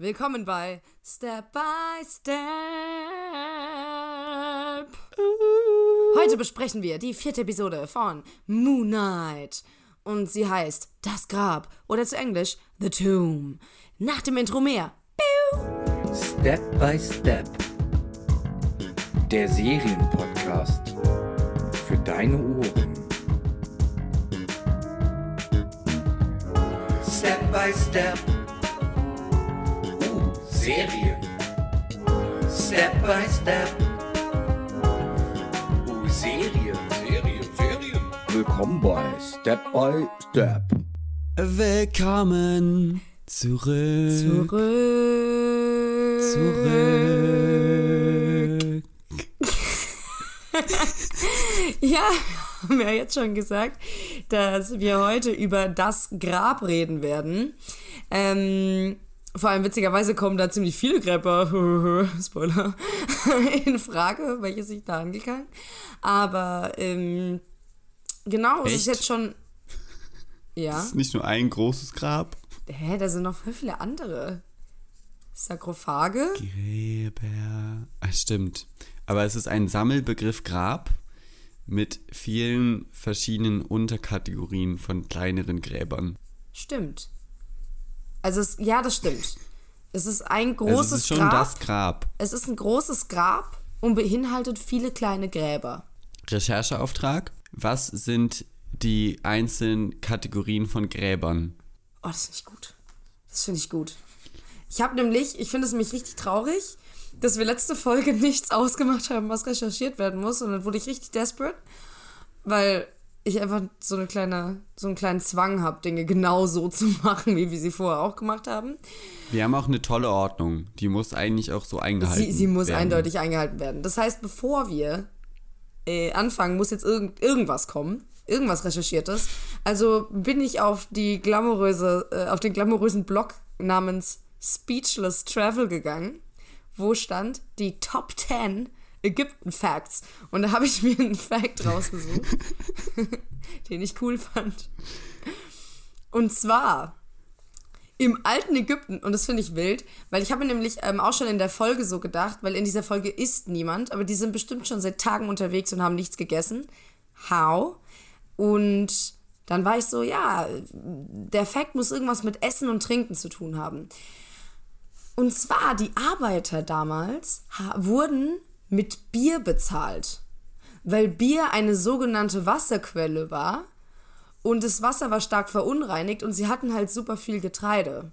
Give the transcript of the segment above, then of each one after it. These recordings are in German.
Willkommen bei Step by Step. Heute besprechen wir die vierte Episode von Moon Knight. Und sie heißt Das Grab oder zu Englisch The Tomb. Nach dem Intro mehr. Step by Step. Der Serienpodcast. Für deine Ohren. Step by Step. Serien. Step by Step. Uh, Serien. Serien, Serien. Willkommen bei Step by Step. Willkommen zurück. Zurück. Zurück. Ja, wir haben ja jetzt schon gesagt, dass wir heute über das Grab reden werden. Ähm, vor allem witzigerweise kommen da ziemlich viele Gräber, Spoiler, in Frage, welche sich da angegangen. Aber ähm, genau, es ist Echt? jetzt schon. Ja. Das ist nicht nur ein großes Grab. Hä, da sind noch voll viele andere. Sarkophage? Gräber. Ah, stimmt. Aber es ist ein Sammelbegriff Grab mit vielen verschiedenen Unterkategorien von kleineren Gräbern. Stimmt. Also, es, ja, das stimmt. Es ist ein Also großes es ist schon Grab. das Grab. Es ist ein großes Grab und beinhaltet viele kleine Gräber. Rechercheauftrag. Was sind die einzelnen Kategorien von Gräbern? Oh, das finde ich gut. Das finde ich gut. Ich habe nämlich, ich finde es nämlich richtig traurig, dass wir letzte Folge nichts ausgemacht haben, was recherchiert werden muss. Und dann wurde ich richtig desperate, weil ich einfach so eine kleine, so einen kleinen Zwang habe, Dinge genau so zu machen, wie wir sie vorher auch gemacht haben. Wir haben auch eine tolle Ordnung. Die muss eigentlich auch so eingehalten Sie, sie muss werden. eindeutig eingehalten werden. Das heißt, bevor wir äh, anfangen, muss jetzt irgend, irgendwas kommen. Irgendwas recherchiertes. Also bin ich auf die glamouröse, äh, auf den glamourösen Blog namens Speechless Travel gegangen, wo stand die Top 10 Ägypten Facts. Und da habe ich mir einen Fact rausgesucht, den ich cool fand. Und zwar im alten Ägypten, und das finde ich wild, weil ich habe mir nämlich ähm, auch schon in der Folge so gedacht, weil in dieser Folge ist niemand, aber die sind bestimmt schon seit Tagen unterwegs und haben nichts gegessen. How? Und dann war ich so, ja, der Fakt muss irgendwas mit Essen und Trinken zu tun haben. Und zwar, die Arbeiter damals wurden mit Bier bezahlt, weil Bier eine sogenannte Wasserquelle war und das Wasser war stark verunreinigt und sie hatten halt super viel Getreide.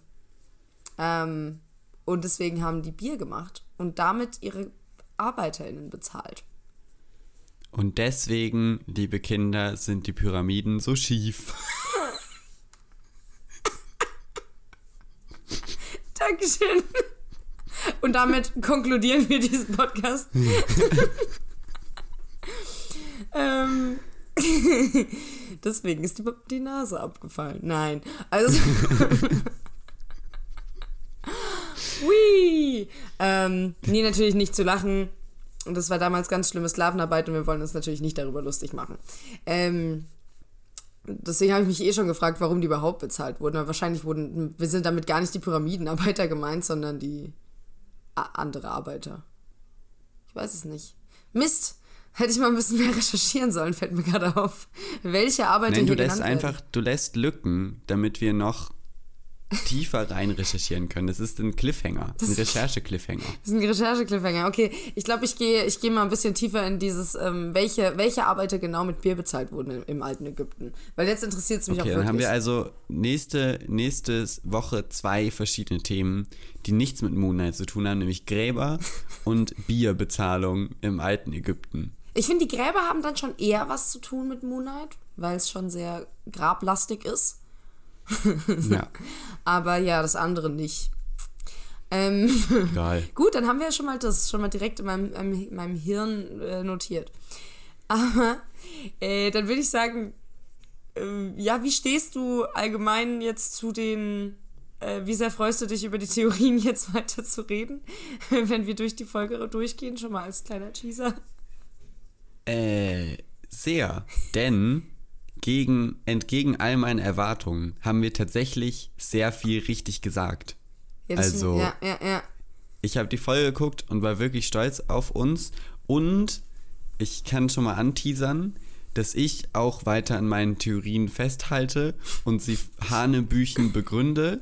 Ähm, und deswegen haben die Bier gemacht und damit ihre ArbeiterInnen bezahlt. Und deswegen, liebe Kinder, sind die Pyramiden so schief. Dankeschön. Und damit konkludieren wir diesen Podcast. ähm, deswegen ist die, die Nase abgefallen. Nein. Also. Hui. Ähm, nee, natürlich nicht zu lachen. Und das war damals ganz schlimme Sklavenarbeit und wir wollen uns natürlich nicht darüber lustig machen. Ähm, deswegen habe ich mich eh schon gefragt, warum die überhaupt bezahlt wurden. Aber wahrscheinlich wurden, wir sind damit gar nicht die Pyramidenarbeiter gemeint, sondern die andere Arbeiter. Ich weiß es nicht. Mist! Hätte ich mal ein bisschen mehr recherchieren sollen, fällt mir gerade auf. Welche Arbeiter Nein, du lässt einfach, du lässt Lücken, damit wir noch tiefer rein recherchieren können. Das ist ein Cliffhanger, ein Recherche-Cliffhanger. Das ist ein Recherche-Cliffhanger. Okay, ich glaube, ich gehe ich gehe mal ein bisschen tiefer in dieses, ähm, welche, welche Arbeiter genau mit Bier bezahlt wurden im, im alten Ägypten. Weil jetzt interessiert es mich Okay, auch dann wirklich. haben wir also nächste, nächste Woche zwei verschiedene Themen, die nichts mit Moonlight zu tun haben, nämlich Gräber und Bierbezahlung im alten Ägypten. Ich finde, die Gräber haben dann schon eher was zu tun mit Moonlight, weil es schon sehr grablastig ist. Ja, Aber ja, das andere nicht. Ähm, egal. gut, dann haben wir ja schon mal das schon mal direkt in meinem, in meinem Hirn äh, notiert. Aber äh, dann würde ich sagen, äh, ja, wie stehst du allgemein jetzt zu den, äh, wie sehr freust du dich über die Theorien jetzt weiter zu reden, wenn wir durch die Folge durchgehen, schon mal als kleiner Teaser? Äh, sehr. Denn gegen, entgegen all meinen Erwartungen haben wir tatsächlich sehr viel richtig gesagt. Ja, Also- ja, ja, ja. Ich habe die Folge geguckt und war wirklich stolz auf uns. Und ich kann schon mal anteasern, dass ich auch weiter an meinen Theorien festhalte und sie hanebüchen begründe,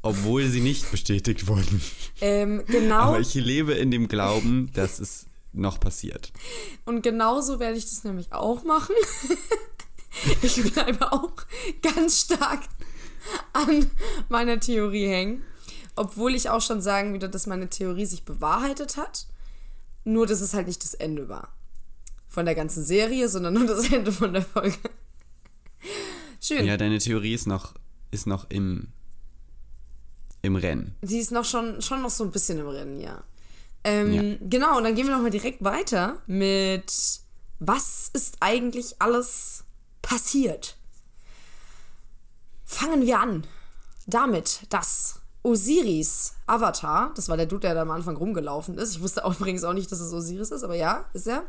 obwohl sie nicht bestätigt wurden. Ähm, genau. Aber ich lebe in dem Glauben, dass es noch passiert. Und genauso werde ich das nämlich auch machen. ich bleibe auch ganz stark an meiner Theorie hängen. Obwohl ich auch schon sagen würde, dass meine Theorie sich bewahrheitet hat. Nur, dass es halt nicht das Ende war. Von der ganzen Serie, sondern nur das Ende von der Folge. Schön. Ja, deine Theorie ist noch, ist noch im, im Rennen. Sie ist noch schon, schon noch so ein bisschen im Rennen, ja. Ähm, Ja. Genau, und dann gehen wir noch mal direkt weiter mit was ist eigentlich alles passiert? Fangen wir an damit, dass Osiris Avatar, das war der Dude, der da am Anfang rumgelaufen ist. Ich wusste auch übrigens auch nicht, dass es Osiris ist, aber ja, ist er.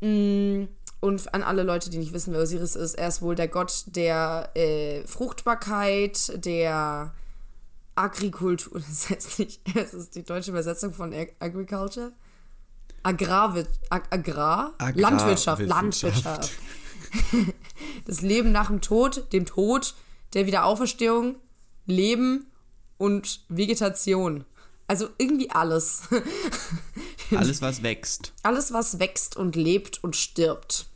Mm, Und an alle Leute, die nicht wissen, wer Osiris ist, er ist wohl der Gott der äh, Fruchtbarkeit, der Agrikultur, das heißt nicht, das ist die deutsche Übersetzung von Ag Agriculture. Agrar, Ag Agrar? Landwirtschaft. Landwirtschaft. Das Leben nach dem Tod, dem Tod, der Wiederauferstehung, Leben und Vegetation. Also irgendwie alles. Alles, was wächst. Alles, was wächst und lebt und stirbt.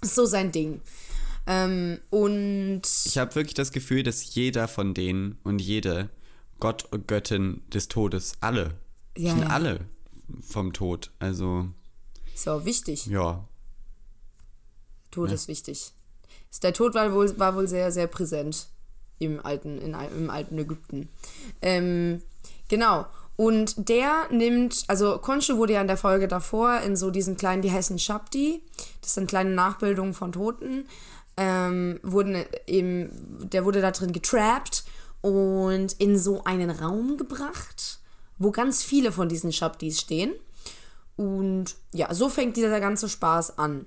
Ist so sein Ding. Ähm, und Ich habe wirklich das Gefühl, dass jeder von denen und jede Gott und Göttin des Todes, alle, Ja, sind ja. alle vom Tod. Also, so wichtig. ja. Tod ist wichtig. Der Tod war wohl, war wohl sehr, sehr präsent im alten, in, im alten Ägypten. Ähm, genau. Und der nimmt, also Konshu wurde ja in der Folge davor in so diesen kleinen, die heißen Shabdi, das sind kleine Nachbildungen von Toten, ähm, wurden eben, der wurde da drin getrappt und in so einen Raum gebracht, wo ganz viele von diesen Shabdis stehen. Und ja, so fängt dieser ganze Spaß an.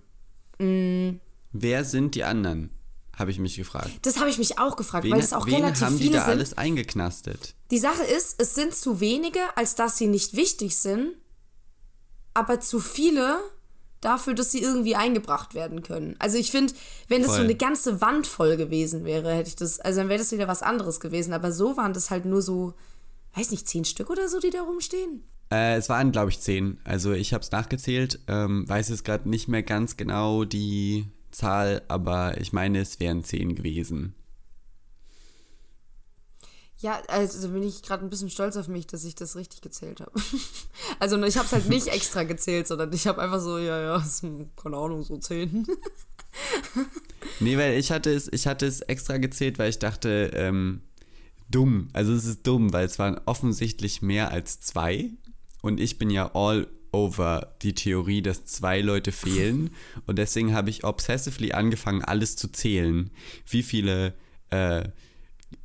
Wer sind die anderen? Habe ich mich gefragt. Das habe ich mich auch gefragt, Wen, weil es auch wen relativ haben die viele da sind. alles eingeknastet? Die Sache ist, es sind zu wenige, als dass sie nicht wichtig sind, aber zu viele dafür, dass sie irgendwie eingebracht werden können. Also ich finde, wenn das so Voll. eine ganze Wand voll gewesen wäre, hätte ich das, also dann wäre das wieder was anderes gewesen. Aber so waren das halt nur so, weiß nicht, zehn Stück oder so, die da rumstehen. Äh, es waren, glaube ich, zehn. Also ich habe es nachgezählt, ähm, weiß jetzt gerade nicht mehr ganz genau die Zahl, aber ich meine, es wären zehn gewesen. Ja, also bin ich gerade ein bisschen stolz auf mich, dass ich das richtig gezählt habe. also ich habe es halt nicht extra gezählt, sondern ich habe einfach so, ja, ja, ist, keine Ahnung, so zehn. Nee, weil ich hatte es, ich hatte es extra gezählt, weil ich dachte, ähm, dumm. Also es ist dumm, weil es waren offensichtlich mehr als zwei. Und ich bin ja all over die Theorie, dass zwei Leute fehlen. Und deswegen habe ich obsessively angefangen, alles zu zählen. Wie viele äh,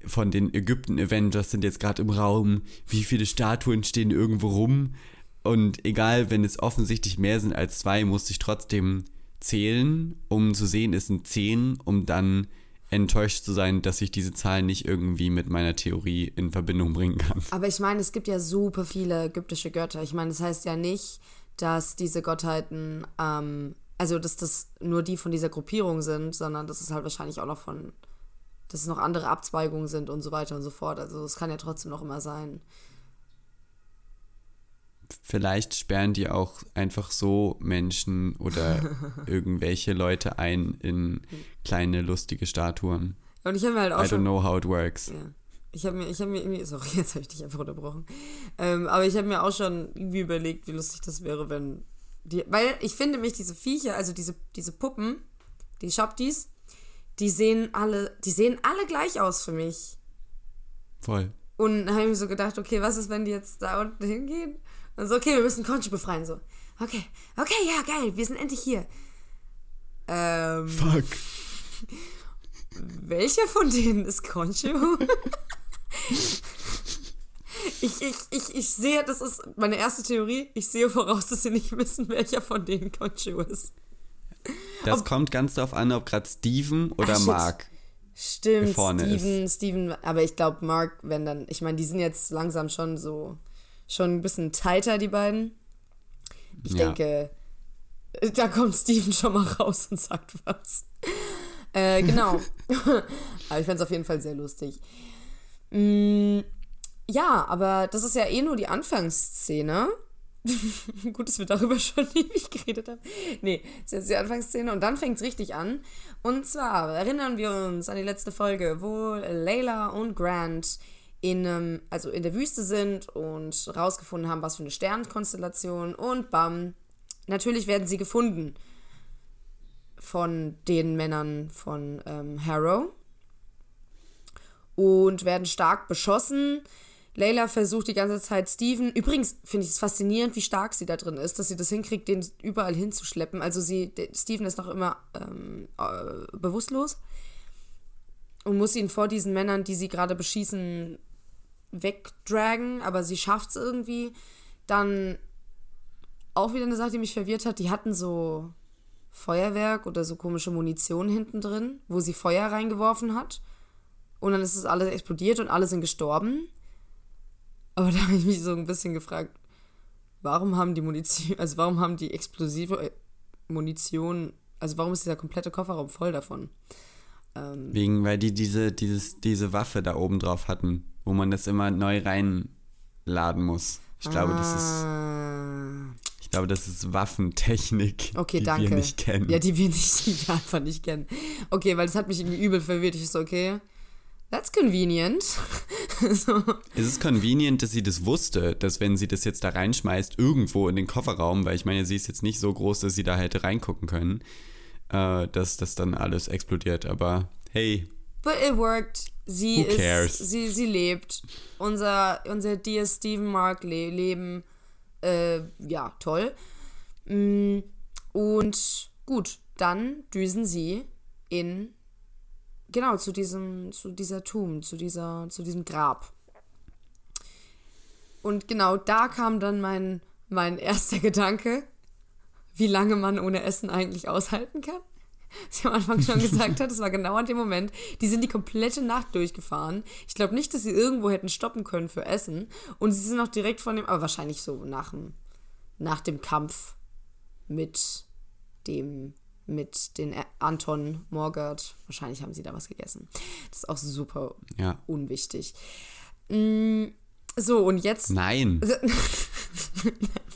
von den Ägypten Avengers sind jetzt gerade im Raum? Wie viele Statuen stehen irgendwo rum? Und egal, wenn es offensichtlich mehr sind als zwei, musste ich trotzdem zählen, um zu sehen, es sind zehn, um dann enttäuscht zu sein, dass ich diese Zahl nicht irgendwie mit meiner Theorie in Verbindung bringen kann. Aber ich meine, es gibt ja super viele ägyptische Götter. Ich meine, das heißt ja nicht, dass diese Gottheiten, ähm, also dass das nur die von dieser Gruppierung sind, sondern dass es halt wahrscheinlich auch noch von, dass es noch andere Abzweigungen sind und so weiter und so fort. Also es kann ja trotzdem noch immer sein. Vielleicht sperren die auch einfach so Menschen oder irgendwelche Leute ein in kleine lustige Statuen. Und ich habe mir halt auch I don't know how it works. Ja. Ich habe mir, ich habe mir irgendwie, sorry, jetzt habe ich dich einfach unterbrochen. Ähm, aber ich habe mir auch schon irgendwie überlegt, wie lustig das wäre, wenn die, weil ich finde mich diese Viecher, also diese, diese Puppen, die Shabdis, die sehen alle, die sehen alle gleich aus für mich. Voll. Und habe ich mir so gedacht, okay, was ist, wenn die jetzt da unten hingehen? Und so, okay, wir müssen Conchi befreien. So, okay, okay, ja, geil, wir sind endlich hier. Ähm, Fuck. welcher von denen ist Conchu? ich, ich, ich, ich sehe, das ist meine erste Theorie, ich sehe voraus, dass sie nicht wissen, welcher von denen Conchu ist. Das kommt ganz darauf an, ob gerade Steven oder Ach. Mark Stimmt, vorne Steven, ist. Steven, aber ich glaube, Mark, wenn dann, ich meine, die sind jetzt langsam schon so, schon ein bisschen tighter, die beiden. Ich Ja. denke, da kommt Steven schon mal raus und sagt was. Äh, genau. aber ich fände es auf jeden Fall sehr lustig. Mm, ja, aber das ist ja eh nur die Anfangsszene. Gut, dass wir darüber schon ewig geredet haben. Nee, das ist jetzt die Anfangsszene und dann fängt es richtig an. Und zwar erinnern wir uns an die letzte Folge, wo Layla und Grant in, ähm, also in der Wüste sind und rausgefunden haben, was für eine Sternkonstellation und bam, natürlich werden sie gefunden von den Männern von ähm, Harrow und werden stark beschossen. Layla versucht die ganze Zeit Steven. Übrigens finde ich es faszinierend, wie stark sie da drin ist, dass sie das hinkriegt, den überall hinzuschleppen. Also sie, Steven ist noch immer ähm, äh, bewusstlos und muss ihn vor diesen Männern, die sie gerade beschießen, wegdragen, aber sie schafft es irgendwie. Dann auch wieder eine Sache, die mich verwirrt hat. Die hatten so Feuerwerk oder so komische Munition hinten drin, wo sie Feuer reingeworfen hat. Und dann ist es alles explodiert und alle sind gestorben. Aber da habe ich mich so ein bisschen gefragt, warum haben die Munition, also warum haben die explosive äh, Munition, also warum ist dieser komplette Kofferraum voll davon? Ähm, Wegen, weil die diese, dieses, diese Waffe da oben drauf hatten, wo man das immer neu reinladen muss. Ich glaube, das ist, ah, ich glaube, das ist Waffentechnik, okay, die danke. wir nicht kennen. Ja, die wir nicht, die wir einfach nicht kennen. Okay, weil das hat mich irgendwie übel verwirrt. Ich so, okay, that's convenient. so. Es ist convenient, dass sie das wusste, dass wenn sie das jetzt da reinschmeißt, irgendwo in den Kofferraum, weil ich meine, sie ist jetzt nicht so groß, dass sie da hätte reingucken können, äh, dass das dann alles explodiert. Aber hey, But it worked. Sie Who cares? ist, sie, sie lebt. Unser, unser Dear Stephen Mark le Leben, äh, ja, toll. Mm, Und gut, dann düsen sie in, genau, zu diesem, zu dieser Tomb, zu dieser, zu diesem Grab. Und genau da kam dann mein, mein erster Gedanke, wie lange man ohne Essen eigentlich aushalten kann. Was ich am Anfang schon gesagt hat, das war genau an dem Moment. Die sind die komplette Nacht durchgefahren. Ich glaube nicht, dass sie irgendwo hätten stoppen können für Essen. Und sie sind auch direkt von dem, aber wahrscheinlich so nach dem, nach dem Kampf mit dem, mit den Ä- Anton Morgard. Wahrscheinlich haben sie da was gegessen. Das ist auch super ja. unwichtig. Mm, So, und jetzt Nein.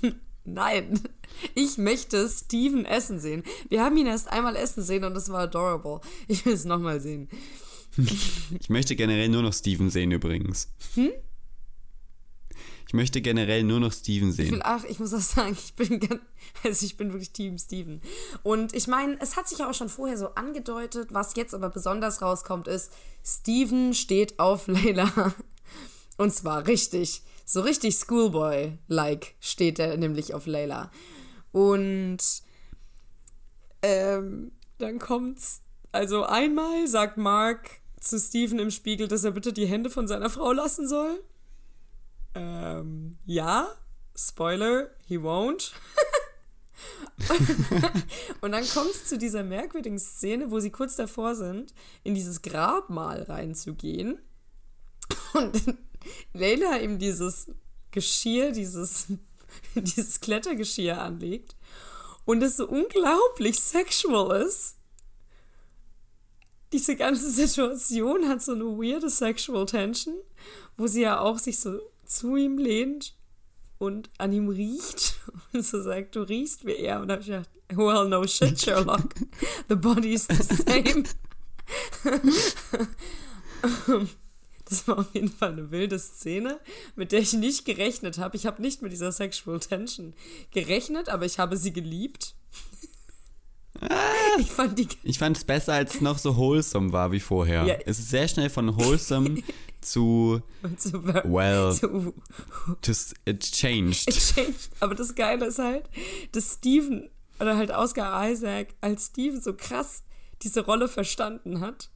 Nein, ich möchte Steven essen sehen. Wir haben ihn erst einmal essen sehen und das war adorable. Ich will es nochmal sehen. Ich möchte generell nur noch Steven sehen übrigens. Hm? Ich möchte generell nur noch Steven Ich will, sehen. ach, ich muss auch sagen, ich bin also ich bin wirklich Team Steven. Und ich meine, es hat sich ja auch schon vorher so angedeutet, was jetzt aber besonders rauskommt, ist, Steven steht auf Layla. Und zwar richtig, so richtig Schoolboy-like steht er nämlich auf Layla. Und ähm, dann kommt's, also einmal sagt Mark zu Steven im Spiegel, dass er bitte die Hände von seiner Frau lassen soll. Ähm, ja, Spoiler, he won't. und dann kommt es zu dieser merkwürdigen Szene, wo sie kurz davor sind, in dieses Grabmal reinzugehen. Und Leila ihm dieses Geschirr, dieses, dieses Klettergeschirr anlegt. Und es so unglaublich sexual ist. Diese ganze Situation hat so eine weirde sexual tension, wo sie ja auch sich so zu ihm lehnt und an ihm riecht und so sagt, du riechst wie er. Und da hab ich gedacht, well, no shit, Sherlock. The body is the same. Das war auf jeden Fall eine wilde Szene, mit der ich nicht gerechnet habe. Ich habe nicht mit dieser Sexual Tension gerechnet, aber ich habe sie geliebt. Ich fand die Ich fand es besser, als es noch so wholesome war wie vorher. Ja. Es ist sehr schnell von wholesome zu, so, well, so just, it changed. Exchange. Aber das Geile ist halt, dass Steven, oder halt Oscar Isaac, als Steven so krass diese Rolle verstanden hat,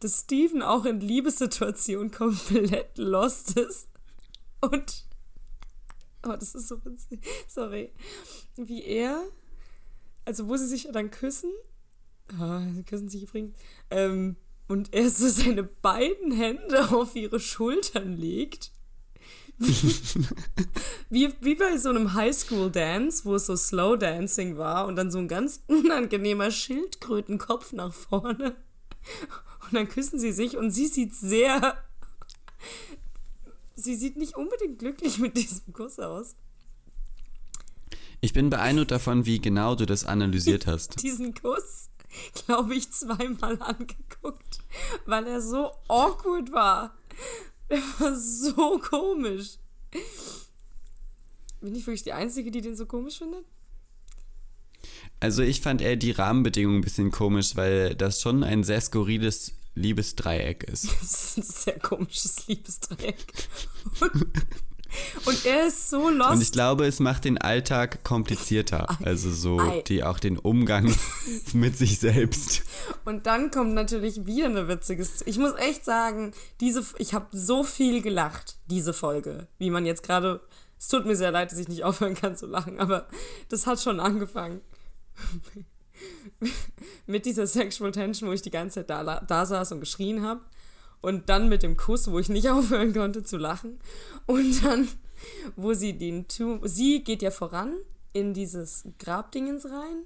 dass Steven auch in Liebessituationen komplett lost ist. Und. Oh, das ist so witzig. Sorry. Wie er. Also, wo sie sich dann küssen. Ah, sie küssen sich übrigens. Ähm, und er so seine beiden Hände auf ihre Schultern legt. wie, wie bei so einem Highschool-Dance, wo es so Slow Dancing war und dann so ein ganz unangenehmer Schildkrötenkopf nach vorne. Und dann küssen sie sich und sie sieht sehr. Sie sieht nicht unbedingt glücklich mit diesem Kuss aus. Ich bin beeindruckt davon, wie genau du das analysiert hast. Diesen Kuss, glaube ich, zweimal angeguckt, weil er so awkward war. Der war so komisch. Bin ich wirklich die Einzige, die den so komisch findet? Also ich fand eher die Rahmenbedingungen ein bisschen komisch, weil das schon ein sehr skurriles Liebesdreieck ist. Das ist ein sehr komisches Liebesdreieck. Und, er ist so lost. Und ich glaube, es macht den Alltag komplizierter. Also so die auch den Umgang mit sich selbst. Und dann kommt natürlich wieder eine witzige. Ich muss echt sagen, diese, ich habe so viel gelacht, diese Folge. Wie man jetzt gerade. Es tut mir sehr leid, dass ich nicht aufhören kann zu lachen, aber das hat schon angefangen. mit dieser Sexual Tension, wo ich die ganze Zeit da, da saß und geschrien habe. Und dann mit dem Kuss, wo ich nicht aufhören konnte zu lachen. Und dann, wo sie den Tu sie geht ja voran in dieses Grabdingens rein.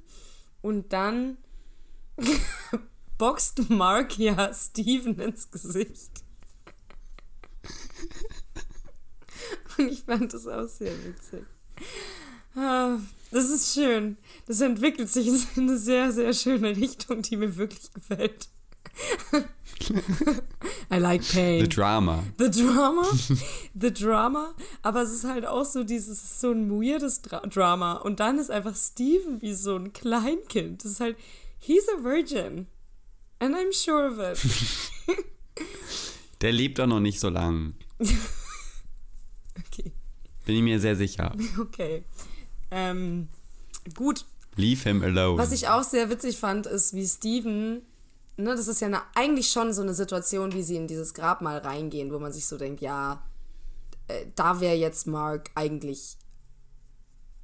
Und dann boxt Mark ja Steven ins Gesicht. Und ich fand das auch sehr witzig. Das ist schön. Das entwickelt sich in eine sehr, sehr schöne Richtung, die mir wirklich gefällt. I like pain. The Drama. The Drama, The Drama, aber es ist halt auch so dieses, so ein weirdes Dra Drama und dann ist einfach Steven wie so ein Kleinkind. Das ist halt, he's a virgin and I'm sure of it. Der lebt doch noch nicht so lang. Okay, Bin ich mir sehr sicher. okay. Ähm, gut, Leave him alone. Was ich auch sehr witzig fand, ist, wie Steven, ne, das ist ja eine, eigentlich schon so eine Situation, wie sie in dieses Grabmal reingehen, wo man sich so denkt, ja, äh, da wäre jetzt Mark eigentlich,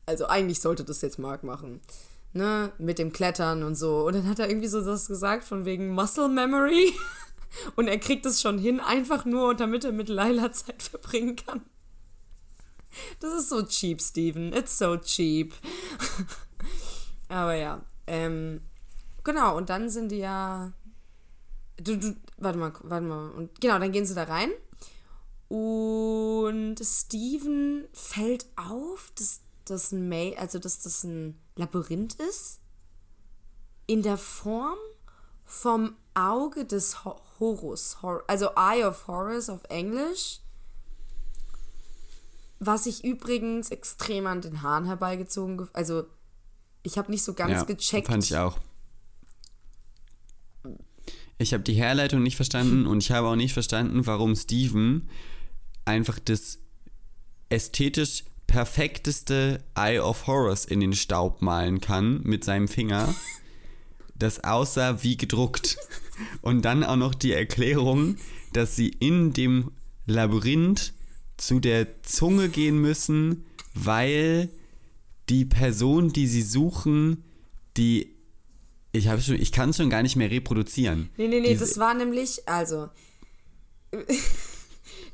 also eigentlich sollte das jetzt Mark machen. Ne, mit dem Klettern und so. Und dann hat er irgendwie so das gesagt von wegen Muscle Memory. Und er kriegt es schon hin, einfach nur, damit er mit Laila Zeit verbringen kann. Das ist so cheap, Steven. It's so cheap. Aber ja, ähm, genau, und dann sind die ja. Du, du, warte mal, warte mal. Und genau, dann gehen sie da rein. Und Steven fällt auf, dass das ein Ma also dass das ein Labyrinth ist. In der Form vom Auge des Ho Horus. Hor also Eye of Horus auf Englisch. Was ich übrigens extrem an den Haaren herbeigezogen, also ich habe nicht so ganz ja, gecheckt. Fand ich auch. Ich habe die Herleitung nicht verstanden und ich habe auch nicht verstanden, warum Steven einfach das ästhetisch perfekteste Eye of Horrors in den Staub malen kann mit seinem Finger. Das aussah wie gedruckt. Und dann auch noch die Erklärung, dass sie in dem Labyrinth zu der Zunge gehen müssen, weil die Person, die sie suchen, die ich habe schon, ich kann es schon gar nicht mehr reproduzieren. Nee, nee, nee, Diese- das war nämlich, also,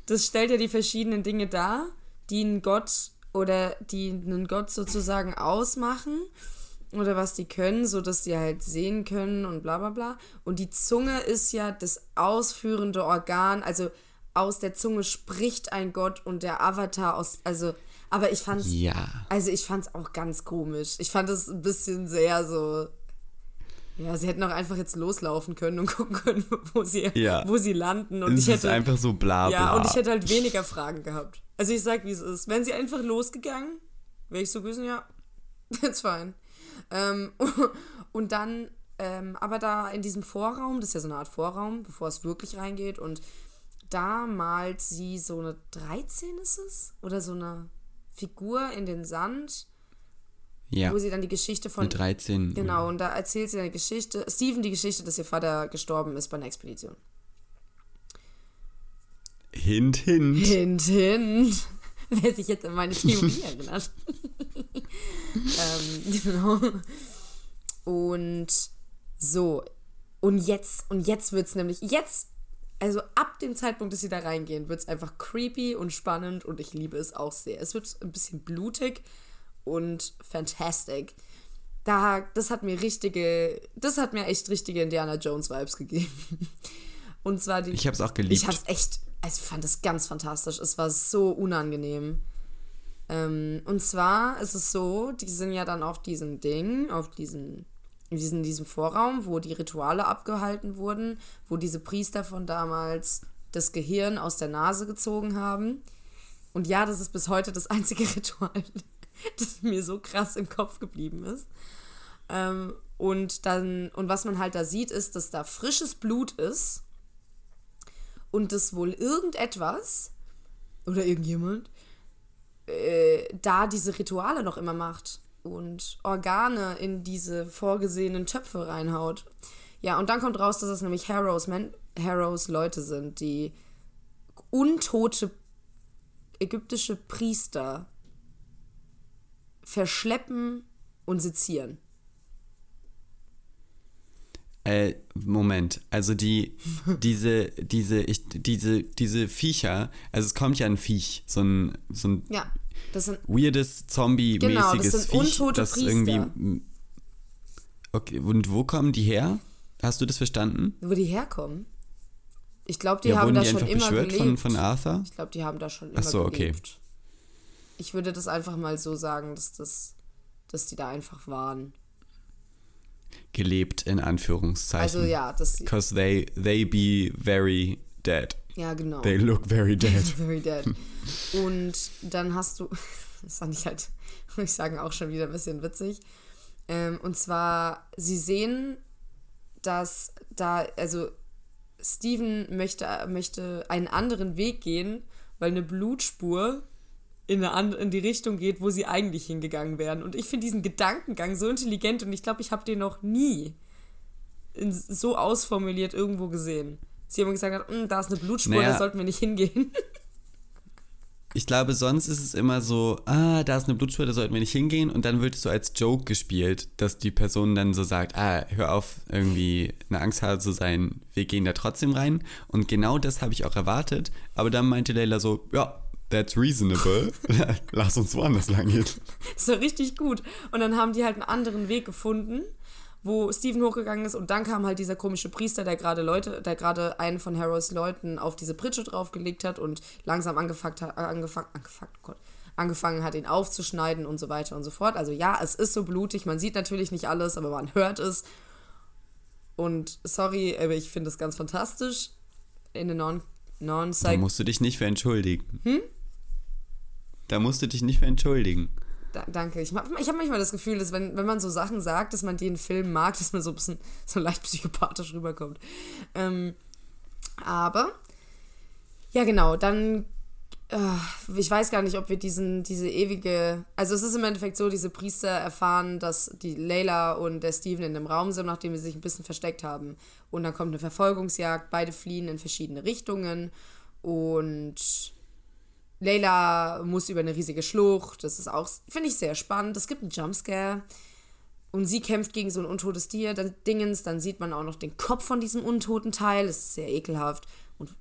das stellt ja die verschiedenen Dinge dar, die einen Gott oder die einen Gott sozusagen ausmachen oder was die können, so dass die halt sehen können und bla bla bla. Und die Zunge ist ja das ausführende Organ, also aus der Zunge spricht ein Gott und der Avatar aus, also, aber ich fand's, Ja. also ich fand's auch ganz komisch. Ich fand es ein bisschen sehr so. Ja, sie hätten auch einfach jetzt loslaufen können und gucken können, wo sie, Ja. wo sie landen. Und es ich ist hätte, einfach so bla bla. ja, und ich hätte halt weniger Fragen gehabt. Also ich sag, wie es ist. Wären sie einfach losgegangen, wäre ich so gewesen, ja, it's fine. Ähm, und dann, ähm, aber da in diesem Vorraum, das ist ja so eine Art Vorraum, bevor es wirklich reingeht, und da malt sie so eine 13 ist es? Oder so eine Figur in den Sand, ja, wo sie dann die Geschichte von mit 13. Genau, und da erzählt sie eine Geschichte, Steven die Geschichte, dass ihr Vater gestorben ist bei einer Expedition. Hint, hint. Hint, hint. Wer sich jetzt an meine Theorie erinnert. ähm, genau. Und so, Und jetzt, und jetzt wird es nämlich, jetzt, also ab dem Zeitpunkt, dass sie da reingehen, wird es einfach creepy und spannend und ich liebe es auch sehr. Es wird ein bisschen blutig und fantastic. Da, das hat mir richtige, das hat mir echt richtige Indiana Jones Vibes gegeben. Und zwar die. Ich habe es auch geliebt. Ich habe es echt, also ich fand es ganz fantastisch. Es war so unangenehm. Ähm, und zwar ist es so, die sind ja dann auf diesem Ding, auf diesen, in diesem, Vorraum, wo die Rituale abgehalten wurden, wo diese Priester von damals das Gehirn aus der Nase gezogen haben. Und ja, das ist bis heute das einzige Ritual, das mir so krass im Kopf geblieben ist. Ähm, und dann, und was man halt da sieht, ist, dass da frisches Blut ist und dass wohl irgendetwas oder irgendjemand äh, da diese Rituale noch immer macht und Organe in diese vorgesehenen Töpfe reinhaut. Ja, und dann kommt raus, dass es nämlich Harrows, Men Harrows Leute sind, die untote ägyptische Priester verschleppen und sezieren. Äh, Moment, also die, diese, diese, ich, diese, diese Viecher, also es kommt ja ein Viech, so ein, so ein Ja, das sind weirdes Zombie-mäßiges Genau, das sind Viech, untote das Priester. irgendwie. Okay, und wo kommen die her? Hast du das verstanden? wo die herkommen. Ich glaube, die ja, haben da die schon immer beschwört von, gelebt. von Arthur? Ich glaube, die haben da schon Ach immer so, okay. gelebt. Ich würde das einfach mal so sagen, dass das, dass die da einfach waren. Gelebt in Anführungszeichen. Also ja, das, Because they, they be very dead. Ja genau. They look very dead. Very dead. Und dann hast du, das fand ich halt, muss ich sagen, auch schon wieder ein bisschen witzig. Ähm, und zwar, sie sehen, dass da, also Steven möchte, möchte einen anderen Weg gehen, weil eine Blutspur in, eine in die Richtung geht, wo sie eigentlich hingegangen wären. Und ich finde diesen Gedankengang so intelligent und ich glaube, ich habe den noch nie in, so ausformuliert irgendwo gesehen. Sie haben gesagt, "Mm, da ist eine Blutspur, Naja. da sollten wir nicht hingehen. Ich glaube, sonst ist es immer so, ah, da ist eine Blutspur, da sollten wir nicht hingehen. Und dann wird es so als Joke gespielt, dass die Person dann so sagt, ah, hör auf, irgendwie eine Angsthase zu sein, wir gehen da trotzdem rein. Und genau das habe ich auch erwartet. Aber dann meinte Leila so, ja, that's reasonable. Lass uns woanders lang gehen. Das war richtig gut. Und dann haben die halt einen anderen Weg gefunden, wo Steven hochgegangen ist und dann kam halt dieser komische Priester, der gerade Leute, der gerade einen von Harrows Leuten auf diese Pritsche draufgelegt hat und langsam angefangen hat, angefangen, angefangen, oh Gott, angefangen hat, ihn aufzuschneiden und so weiter und so fort. Also ja, es ist so blutig, man sieht natürlich nicht alles, aber man hört es. Und sorry, aber ich finde es ganz fantastisch. In der non non Da musst du dich nicht für entschuldigen. Hm? Da musst du dich nicht für entschuldigen. Da, danke. Ich, ich habe manchmal das Gefühl, dass wenn, wenn man so Sachen sagt, dass man den Film mag, dass man so ein bisschen so leicht psychopathisch rüberkommt. Ähm, aber, ja genau, dann, äh, ich weiß gar nicht, ob wir diesen, diese ewige, also es ist im Endeffekt so, diese Priester erfahren, dass die Layla und der Steven in dem Raum sind, nachdem sie sich ein bisschen versteckt haben. Und dann kommt eine Verfolgungsjagd, beide fliehen in verschiedene Richtungen und Layla muss über eine riesige Schlucht. Das ist auch, finde ich, sehr spannend. Es gibt einen Jumpscare. Und sie kämpft gegen so ein untotes Tier, dann Dingens. Dann sieht man auch noch den Kopf von diesem untoten Teil. Das ist sehr ekelhaft. Und,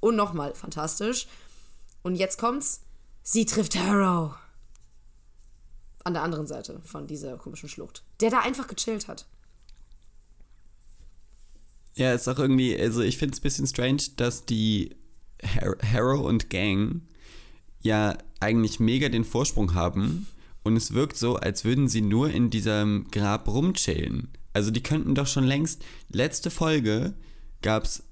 und nochmal fantastisch. Und jetzt kommt's. Sie trifft Harrow. An der anderen Seite von dieser komischen Schlucht. Der da einfach gechillt hat. Ja, ist auch irgendwie, also ich finde es ein bisschen strange, dass die Har Harrow und Gang ja eigentlich mega den Vorsprung haben und es wirkt so, als würden sie nur in diesem Grab rumchillen. Also die könnten doch schon längst, letzte Folge gab's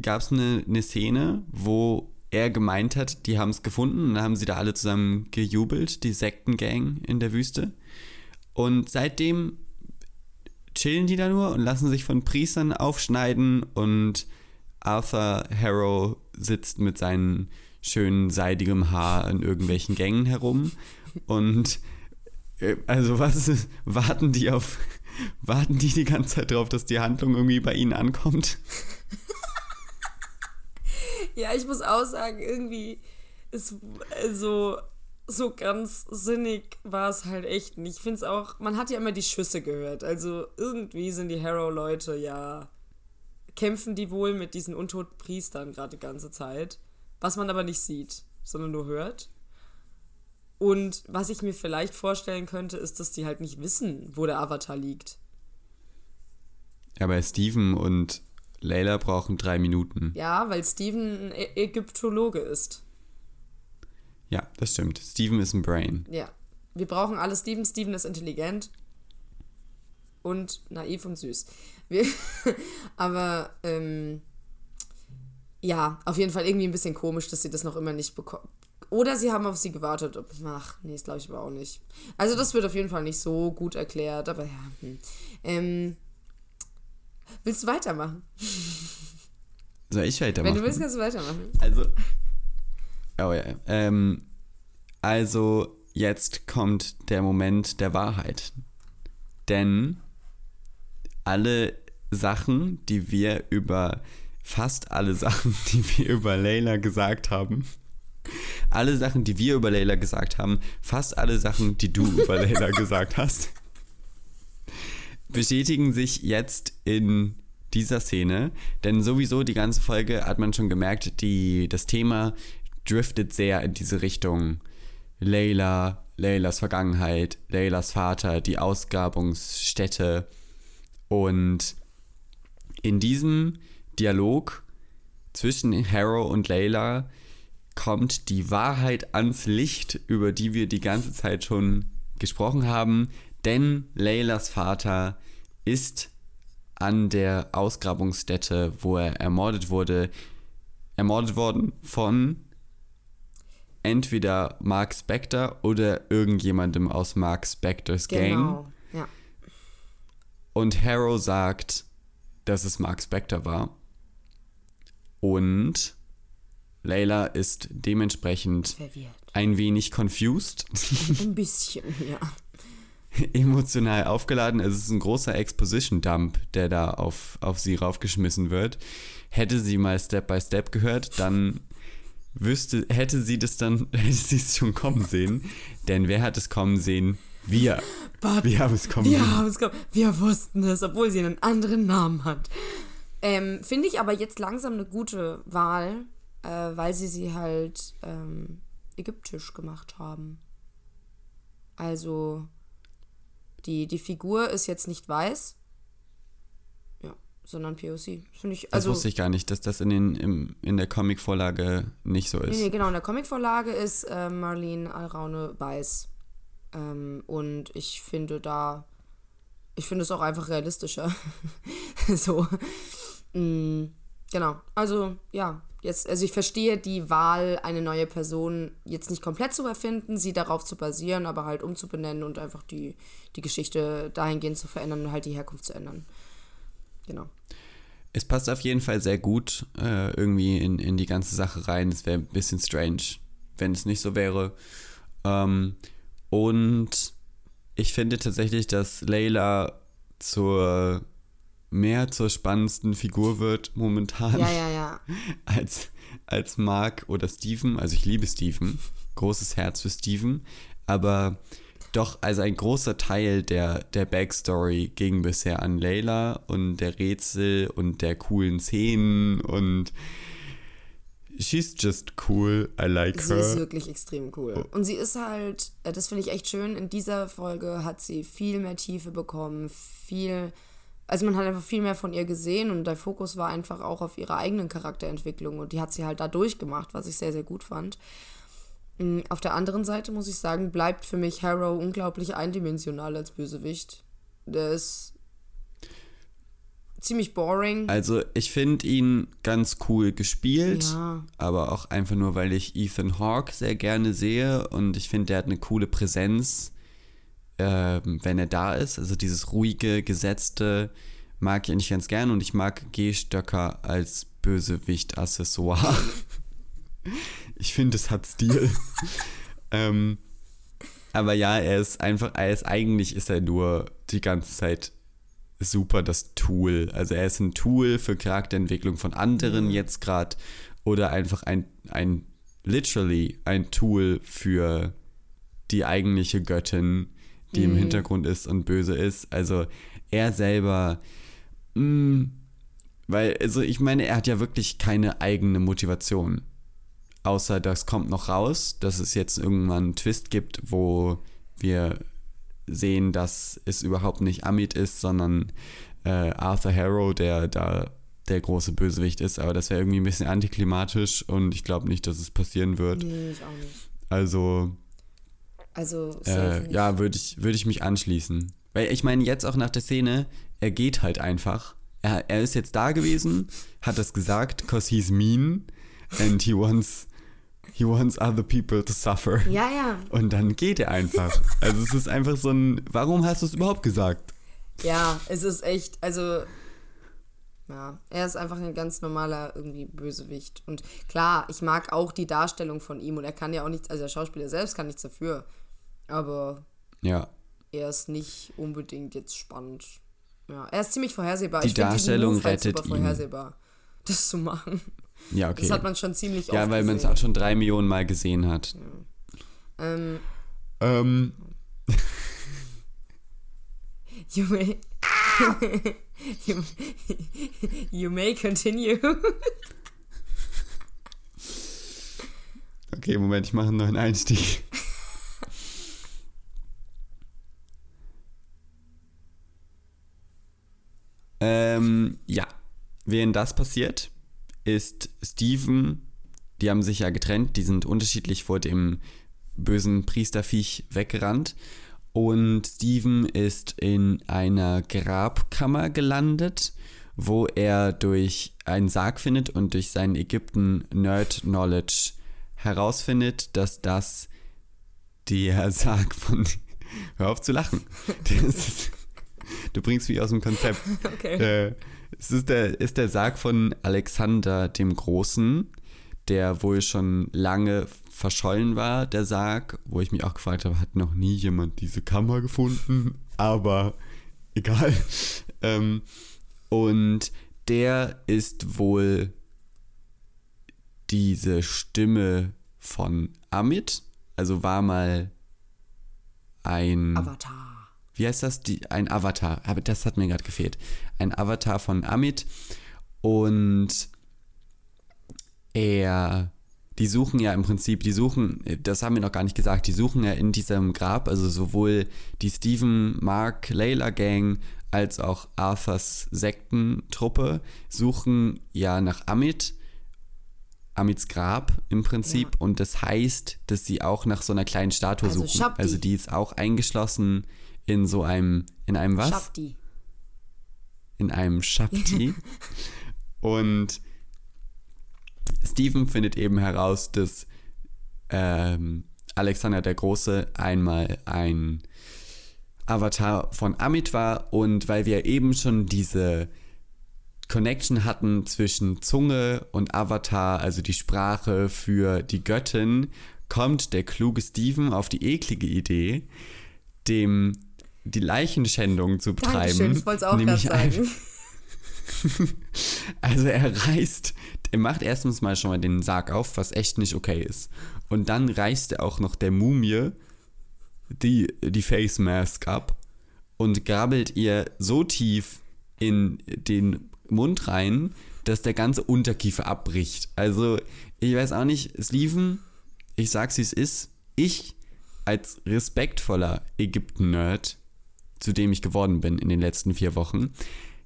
gab's eine, eine Szene, wo er gemeint hat, die haben es gefunden und dann haben sie da alle zusammen gejubelt, die Sektengang in der Wüste. Und seitdem chillen die da nur und lassen sich von Priestern aufschneiden und Arthur Harrow sitzt mit seinem schönen seidigem Haar in irgendwelchen Gängen herum und äh, also was ist, warten die auf warten die die ganze Zeit drauf, dass die Handlung irgendwie bei ihnen ankommt? Ja, ich muss auch sagen, irgendwie ist also so ganz sinnig war es halt echt nicht. Ich finde es auch, man hat ja immer die Schüsse gehört. Also irgendwie sind die Harrow-Leute ja kämpfen die wohl mit diesen untoten Priestern gerade die ganze Zeit, was man aber nicht sieht, sondern nur hört. Und was ich mir vielleicht vorstellen könnte, ist, dass die halt nicht wissen, wo der Avatar liegt. Ja, bei Steven und Layla brauchen drei Minuten. Ja, weil Steven ein Ä Ägyptologe ist. Ja, das stimmt. Steven ist ein Brain. Ja. Wir brauchen alle Steven. Steven ist intelligent und naiv und süß. Wir, aber ähm, ja, auf jeden Fall irgendwie ein bisschen komisch, dass sie das noch immer nicht bekommen. Oder sie haben auf sie gewartet. Ach, nee, das glaube ich aber auch nicht. Also das wird auf jeden Fall nicht so gut erklärt, aber ja. Hm. Ähm, willst du weitermachen? Soll ich weitermachen? Wenn du willst, kannst du weitermachen. Also. Oh ja. Ähm, also, jetzt kommt der Moment der Wahrheit. Denn alle Sachen, die wir über. Fast alle Sachen, die wir über Layla gesagt haben. Alle Sachen, die wir über Layla gesagt haben. Fast alle Sachen, die du über Layla gesagt hast. Bestätigen sich jetzt in dieser Szene, denn sowieso die ganze Folge hat man schon gemerkt, die, das Thema driftet sehr in diese Richtung. Layla, Laylas Vergangenheit, Laylas Vater, die Ausgrabungsstätte. Und in diesem Dialog zwischen Harrow und Layla kommt die Wahrheit ans Licht, über die wir die ganze Zeit schon gesprochen haben, denn Laylas Vater ist an der Ausgrabungsstätte, wo er ermordet wurde, ermordet worden von entweder Mark Spector oder irgendjemandem aus Mark Spectors Gang. Genau. Ja. Und Harrow sagt, dass es Mark Spector war. Und Layla ist dementsprechend Verwirrt. ein wenig confused, Ein bisschen, ja. emotional aufgeladen. Es ist ein großer Exposition-Dump, der da auf, auf sie raufgeschmissen wird. Hätte sie mal Step by Step gehört, dann wüsste, hätte sie das dann, hätte sie es schon kommen sehen. Denn wer hat es kommen sehen? Wir. But Wir haben es kommen wir sehen. haben es ge- Wir wussten es, obwohl sie einen anderen Namen hat. Ähm, Finde ich aber jetzt langsam eine gute Wahl, äh, weil sie sie halt ähm, ägyptisch gemacht haben. Also die, die Figur ist jetzt nicht weiß, ja, sondern POC. Finde ich, Das also wusste ich gar nicht, dass das in, den, im, in der Comic-Vorlage nicht so Nee, ist. nee, genau. In der Comicvorlage ist äh, Marlene Alraune weiß. Ähm, und ich finde da, ich finde es auch einfach realistischer. so. Mm, genau. Also, ja. Jetzt, also ich verstehe die Wahl, eine neue Person jetzt nicht komplett zu erfinden, sie darauf zu basieren, aber halt umzubenennen und einfach die, die Geschichte dahingehend zu verändern und halt die Herkunft zu ändern. Genau. Es passt auf jeden Fall sehr gut äh, irgendwie in, in die ganze Sache rein. Es wäre ein bisschen strange, wenn es nicht so wäre. Ähm, und ich finde tatsächlich, dass Layla zur mehr zur spannendsten Figur wird momentan Ja, ja, ja. als, als Mark oder Steven. Also ich liebe Steven. Großes Herz für Steven. Aber doch, also ein großer Teil der, der Backstory ging bisher an Layla und der Rätsel und der coolen Szenen und she's just cool. I like Sie ist her. wirklich extrem cool. Und sie ist halt, äh, das finde ich echt schön, in dieser Folge hat sie viel mehr Tiefe bekommen, viel, also man hat einfach viel mehr von ihr gesehen und der Fokus war einfach auch auf ihrer eigenen Charakterentwicklung und die hat sie halt da durchgemacht, was ich sehr, sehr gut fand. Mm, Auf der anderen Seite muss ich sagen, bleibt für mich Harrow unglaublich eindimensional als Bösewicht. Der ist ziemlich boring. Also ich finde ihn ganz cool gespielt, Ja. aber auch einfach nur, weil ich Ethan Hawke sehr gerne sehe und ich finde, der hat eine coole Präsenz, ähm, wenn er da ist. Also dieses ruhige, gesetzte mag ich eigentlich ganz gern und ich mag G. Stöcker als Bösewicht-Accessoire. ich finde, es hat Stil. ähm, aber ja, er ist einfach, er ist eigentlich ist er nur die ganze Zeit super das Tool. Also er ist ein Tool für Charakterentwicklung von anderen jetzt gerade oder einfach ein, ein, literally ein Tool für die eigentliche Göttin, die im Hintergrund ist und böse ist. Also er selber mh, Weil, also ich meine, er hat ja wirklich keine eigene Motivation. Außer das kommt noch raus, dass es jetzt irgendwann einen Twist gibt, wo wir sehen, dass es überhaupt nicht Amit ist, sondern äh, Arthur Harrow, der da der große Bösewicht ist. Aber das wäre irgendwie ein bisschen antiklimatisch und ich glaube nicht, dass es passieren wird. Nee, ich auch nicht. Also, Also, äh, ja, würde ich, würd ich mich anschließen. Weil ich meine, jetzt auch nach der Szene, er geht halt einfach. Er, er ist jetzt da gewesen, hat das gesagt, cause he's mean and he wants, he wants other people to suffer. Ja, ja. Und dann geht er einfach. Also es ist einfach so ein, warum hast du es überhaupt gesagt? Ja, es ist echt, also. Ja, er ist einfach ein ganz normaler irgendwie Bösewicht. Und klar, ich mag auch die Darstellung von ihm und er kann ja auch nichts, also der Schauspieler selbst kann nichts dafür. Aber Ja, er ist nicht unbedingt jetzt spannend. Ja, er ist ziemlich vorhersehbar. Die ich Darstellung rettet super ihn. vorhersehbar, das zu machen. ja, okay. Das hat man schon ziemlich ja, oft weil man es auch schon drei Millionen Mal gesehen hat. Ähm, Ähm, you may, you, you may continue. okay, Moment, ich mache einen neuen Einstieg. Ähm, ja, während das passiert, ist Steven, die haben sich ja getrennt, die sind unterschiedlich vor dem bösen Priesterviech weggerannt. Und Steven ist in einer Grabkammer gelandet, wo er durch einen Sarg findet und durch seinen Ägypten-Nerd-Knowledge herausfindet, dass das der Sarg von. Hör auf zu lachen. Das ist, du bringst mich aus dem Konzept. Okay. Äh, es ist der, ist der Sarg von Alexander dem Großen, der wohl schon lange verschollen war, der Sarg, wo ich mich auch gefragt habe, hat noch nie jemand diese Kammer gefunden, aber egal. Ähm, und der ist wohl diese Stimme von Amit, also war mal ein Avatar. Wie heißt das? Die, ein Avatar. Aber das hat mir gerade gefehlt. Ein Avatar von Amit. Und er, die suchen ja im Prinzip, die suchen, das haben wir noch gar nicht gesagt, die suchen ja in diesem Grab, also sowohl die Stephen, Mark, Layla Gang als auch Arthurs Sektentruppe suchen ja nach Amit. Amits Grab im Prinzip Ja. und das heißt, dass sie auch nach so einer kleinen Statue Also suchen. Shabdi. Also die ist auch eingeschlossen in so einem, in einem was? Shabdi. in einem Shabti. und Stephen findet eben heraus, dass ähm, Alexander der Große einmal ein Avatar von Amit war und weil wir eben schon diese Connection hatten zwischen Zunge und Avatar, also die Sprache für die Göttin, kommt der kluge Stephen auf die eklige Idee, dem die Leichenschändung zu betreiben. Dankeschön, ich wollte es auch gerade sagen. also er reißt, er macht erstens mal schon mal den Sarg auf, was echt nicht okay ist. Und dann reißt er auch noch der Mumie die, die Face Mask ab und grabbelt ihr so tief in den Mund rein, dass der ganze Unterkiefer abbricht. Also, ich weiß auch nicht, Steven, ich sag's wie es ist, ich als respektvoller Ägypten-Nerd, zu dem ich geworden bin in den letzten vier Wochen,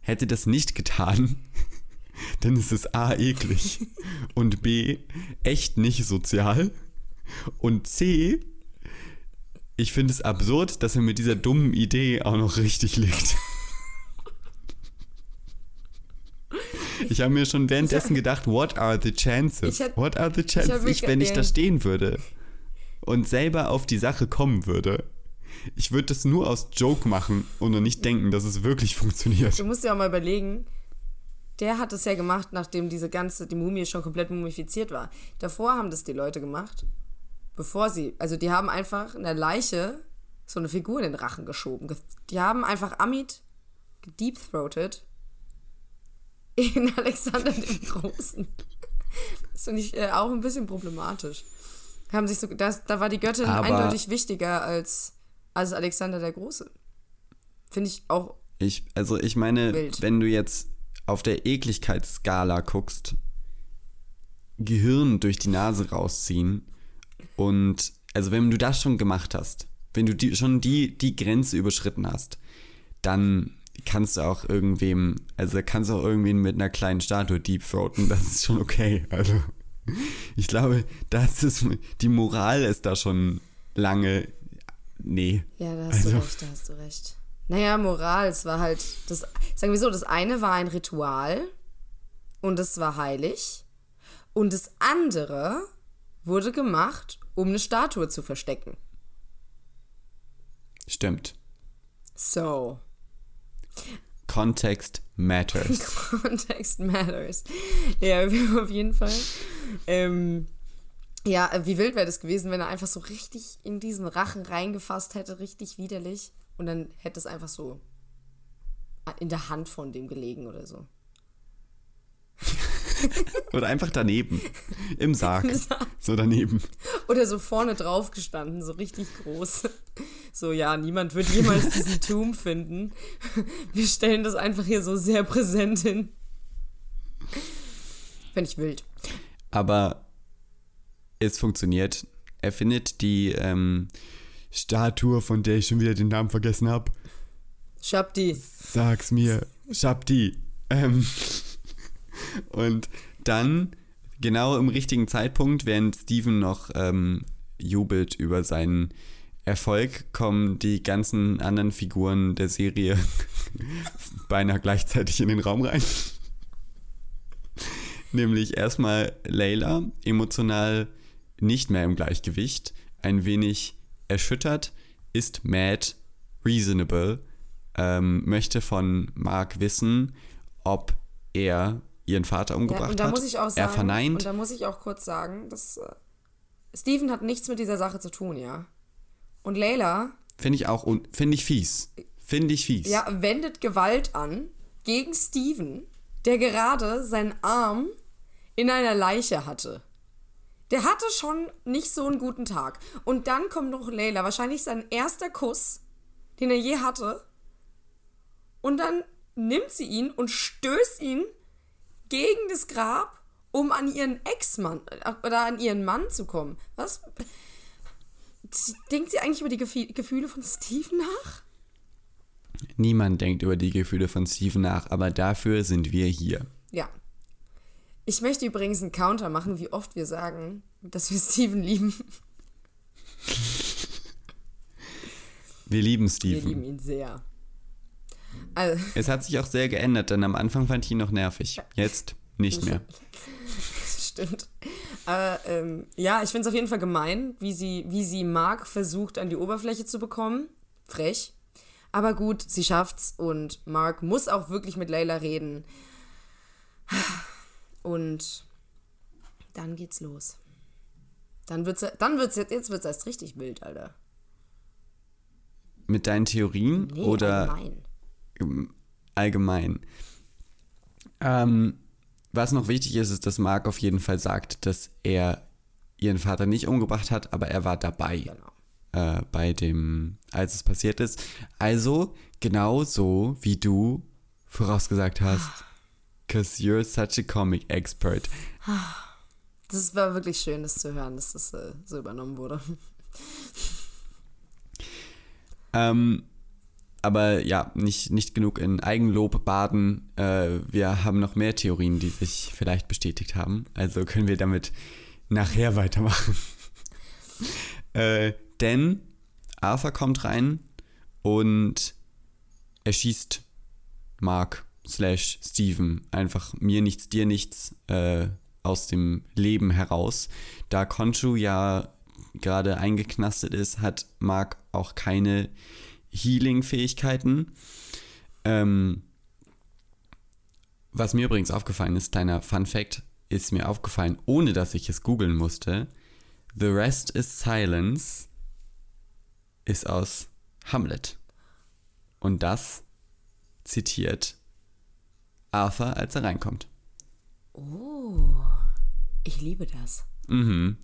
hätte das nicht getan, denn es ist A eklig und B echt nicht sozial und C ich finde es absurd, dass er mit dieser dummen Idee auch noch richtig liegt. Ich habe mir schon währenddessen gedacht, what are the chances? Ich hätt- what are the hab chances? mich Ich, wenn ich da stehen würde und selber auf die Sache kommen würde, ich würde das nur aus Joke machen und nicht denken, dass es wirklich funktioniert. Du musst dir auch mal überlegen, der hat es ja gemacht, nachdem diese ganze, die Mumie schon komplett mumifiziert war. Davor haben das die Leute gemacht, bevor sie, also die haben einfach in der Leiche so eine Figur in den Rachen geschoben. Ge- Die haben einfach Amit gedeepthroated in Alexander den Großen. Das finde ich äh, auch ein bisschen problematisch. Haben sich so, das, da war die Göttin Aber- eindeutig wichtiger als, als Alexander der Große. Finde ich auch Ich, also ich meine, Wild. wenn du jetzt auf der Ekligkeitsskala guckst, Gehirn durch die Nase rausziehen und also wenn du das schon gemacht hast, wenn du die, schon die, die Grenze überschritten hast, dann kannst du auch irgendwem, also kannst du auch irgendwen mit einer kleinen Statue deepthroaten, das ist schon okay. Also ich glaube, das ist, die Moral ist da schon lange, nee. Ja, da hast Also- du recht, da hast du recht. Naja, Moral, es war halt, das, sagen wir so, das eine war ein Ritual und es war heilig und das andere wurde gemacht, um eine Statue zu verstecken. Stimmt. So, Context matters. Context matters. Ja, auf jeden Fall. Ähm, ja, äh, wie wild wäre das gewesen, wenn er einfach so richtig in diesen Rachen reingefasst hätte, richtig widerlich. Und dann hätte es einfach so in der Hand von dem gelegen oder so. Oder einfach daneben. Im Sarg. Im Sarg. So daneben. Oder so vorne drauf gestanden, so richtig groß. So, ja, niemand wird jemals diesen Tomb finden. Wir stellen das einfach hier so sehr präsent hin. Fände ich wild. Aber es funktioniert. Er findet die ähm, Statue, von der ich schon wieder den Namen vergessen habe. Shabdi. Sag's mir. Shabdi. Ähm, und dann, genau im richtigen Zeitpunkt, während Steven noch ähm, jubelt über seinen Erfolg, kommen die ganzen anderen Figuren der Serie beinahe gleichzeitig in den Raum rein. Nämlich erstmal Layla, emotional nicht mehr im Gleichgewicht, ein wenig erschüttert, ist mad, reasonable, ähm, möchte von Mark wissen, ob er ihren Vater umgebracht Ja, und da hat. muss ich auch sagen, er verneint. und da muss ich auch kurz sagen, dass äh, Steven hat nichts mit dieser Sache zu tun, ja. Und Layla, Finde ich auch, finde ich fies. Finde ich fies. ja, wendet Gewalt an gegen Steven, der gerade seinen Arm in einer Leiche hatte. Der hatte schon nicht so einen guten Tag. Und dann kommt noch Layla, wahrscheinlich sein erster Kuss, den er je hatte. Und dann nimmt sie ihn und stößt ihn gegen das Grab, um an ihren Ex-Mann äh, oder an ihren Mann zu kommen. Was? Denkt sie eigentlich über die Gefühl- Gefühle von Steven nach? Niemand denkt über die Gefühle von Steven nach, aber dafür sind wir hier. Ja. Ich möchte übrigens einen Counter machen, wie oft wir sagen, dass wir Steven lieben. Wir lieben Wir Steven. lieben ihn sehr. Also, Es hat sich auch sehr geändert, denn am Anfang fand ich ihn noch nervig. Jetzt nicht mehr. stimmt. Aber ähm, ja, ich finde es auf jeden Fall gemein, wie sie, wie sie Mark versucht, an die Oberfläche zu bekommen. Frech. Aber gut, sie schafft's und Mark muss auch wirklich mit Layla reden. Und dann geht's los. Dann wird's, dann wird's jetzt, jetzt wird's erst richtig wild, Alter. Mit deinen Theorien Nee, oder allgemein. allgemein? Ähm, was noch wichtig ist, ist, dass Mark auf jeden Fall sagt, dass er ihren Vater nicht umgebracht hat, aber er war dabei. Genau. äh, bei dem, als es passiert ist. Also genauso wie du vorausgesagt hast. Cause you're such a comic expert. Das war wirklich schön, das zu hören, dass das äh, so übernommen wurde. Ähm, aber ja, nicht, nicht genug in Eigenlob baden. Äh, wir haben noch mehr Theorien, die sich vielleicht bestätigt haben. Also können wir damit nachher weitermachen. äh, denn Arthur kommt rein und erschießt Mark slash Steven einfach mir nichts, dir nichts äh, aus dem Leben heraus. Da Conchu ja gerade eingeknastet ist, hat Mark auch keine Healing-Fähigkeiten. Ähm, was mir übrigens aufgefallen ist, kleiner Fun Fact, ist mir aufgefallen, ohne dass ich es googeln musste. The rest is silence ist aus Hamlet. Und das zitiert Arthur, als er reinkommt. Oh, ich liebe das. Mhm.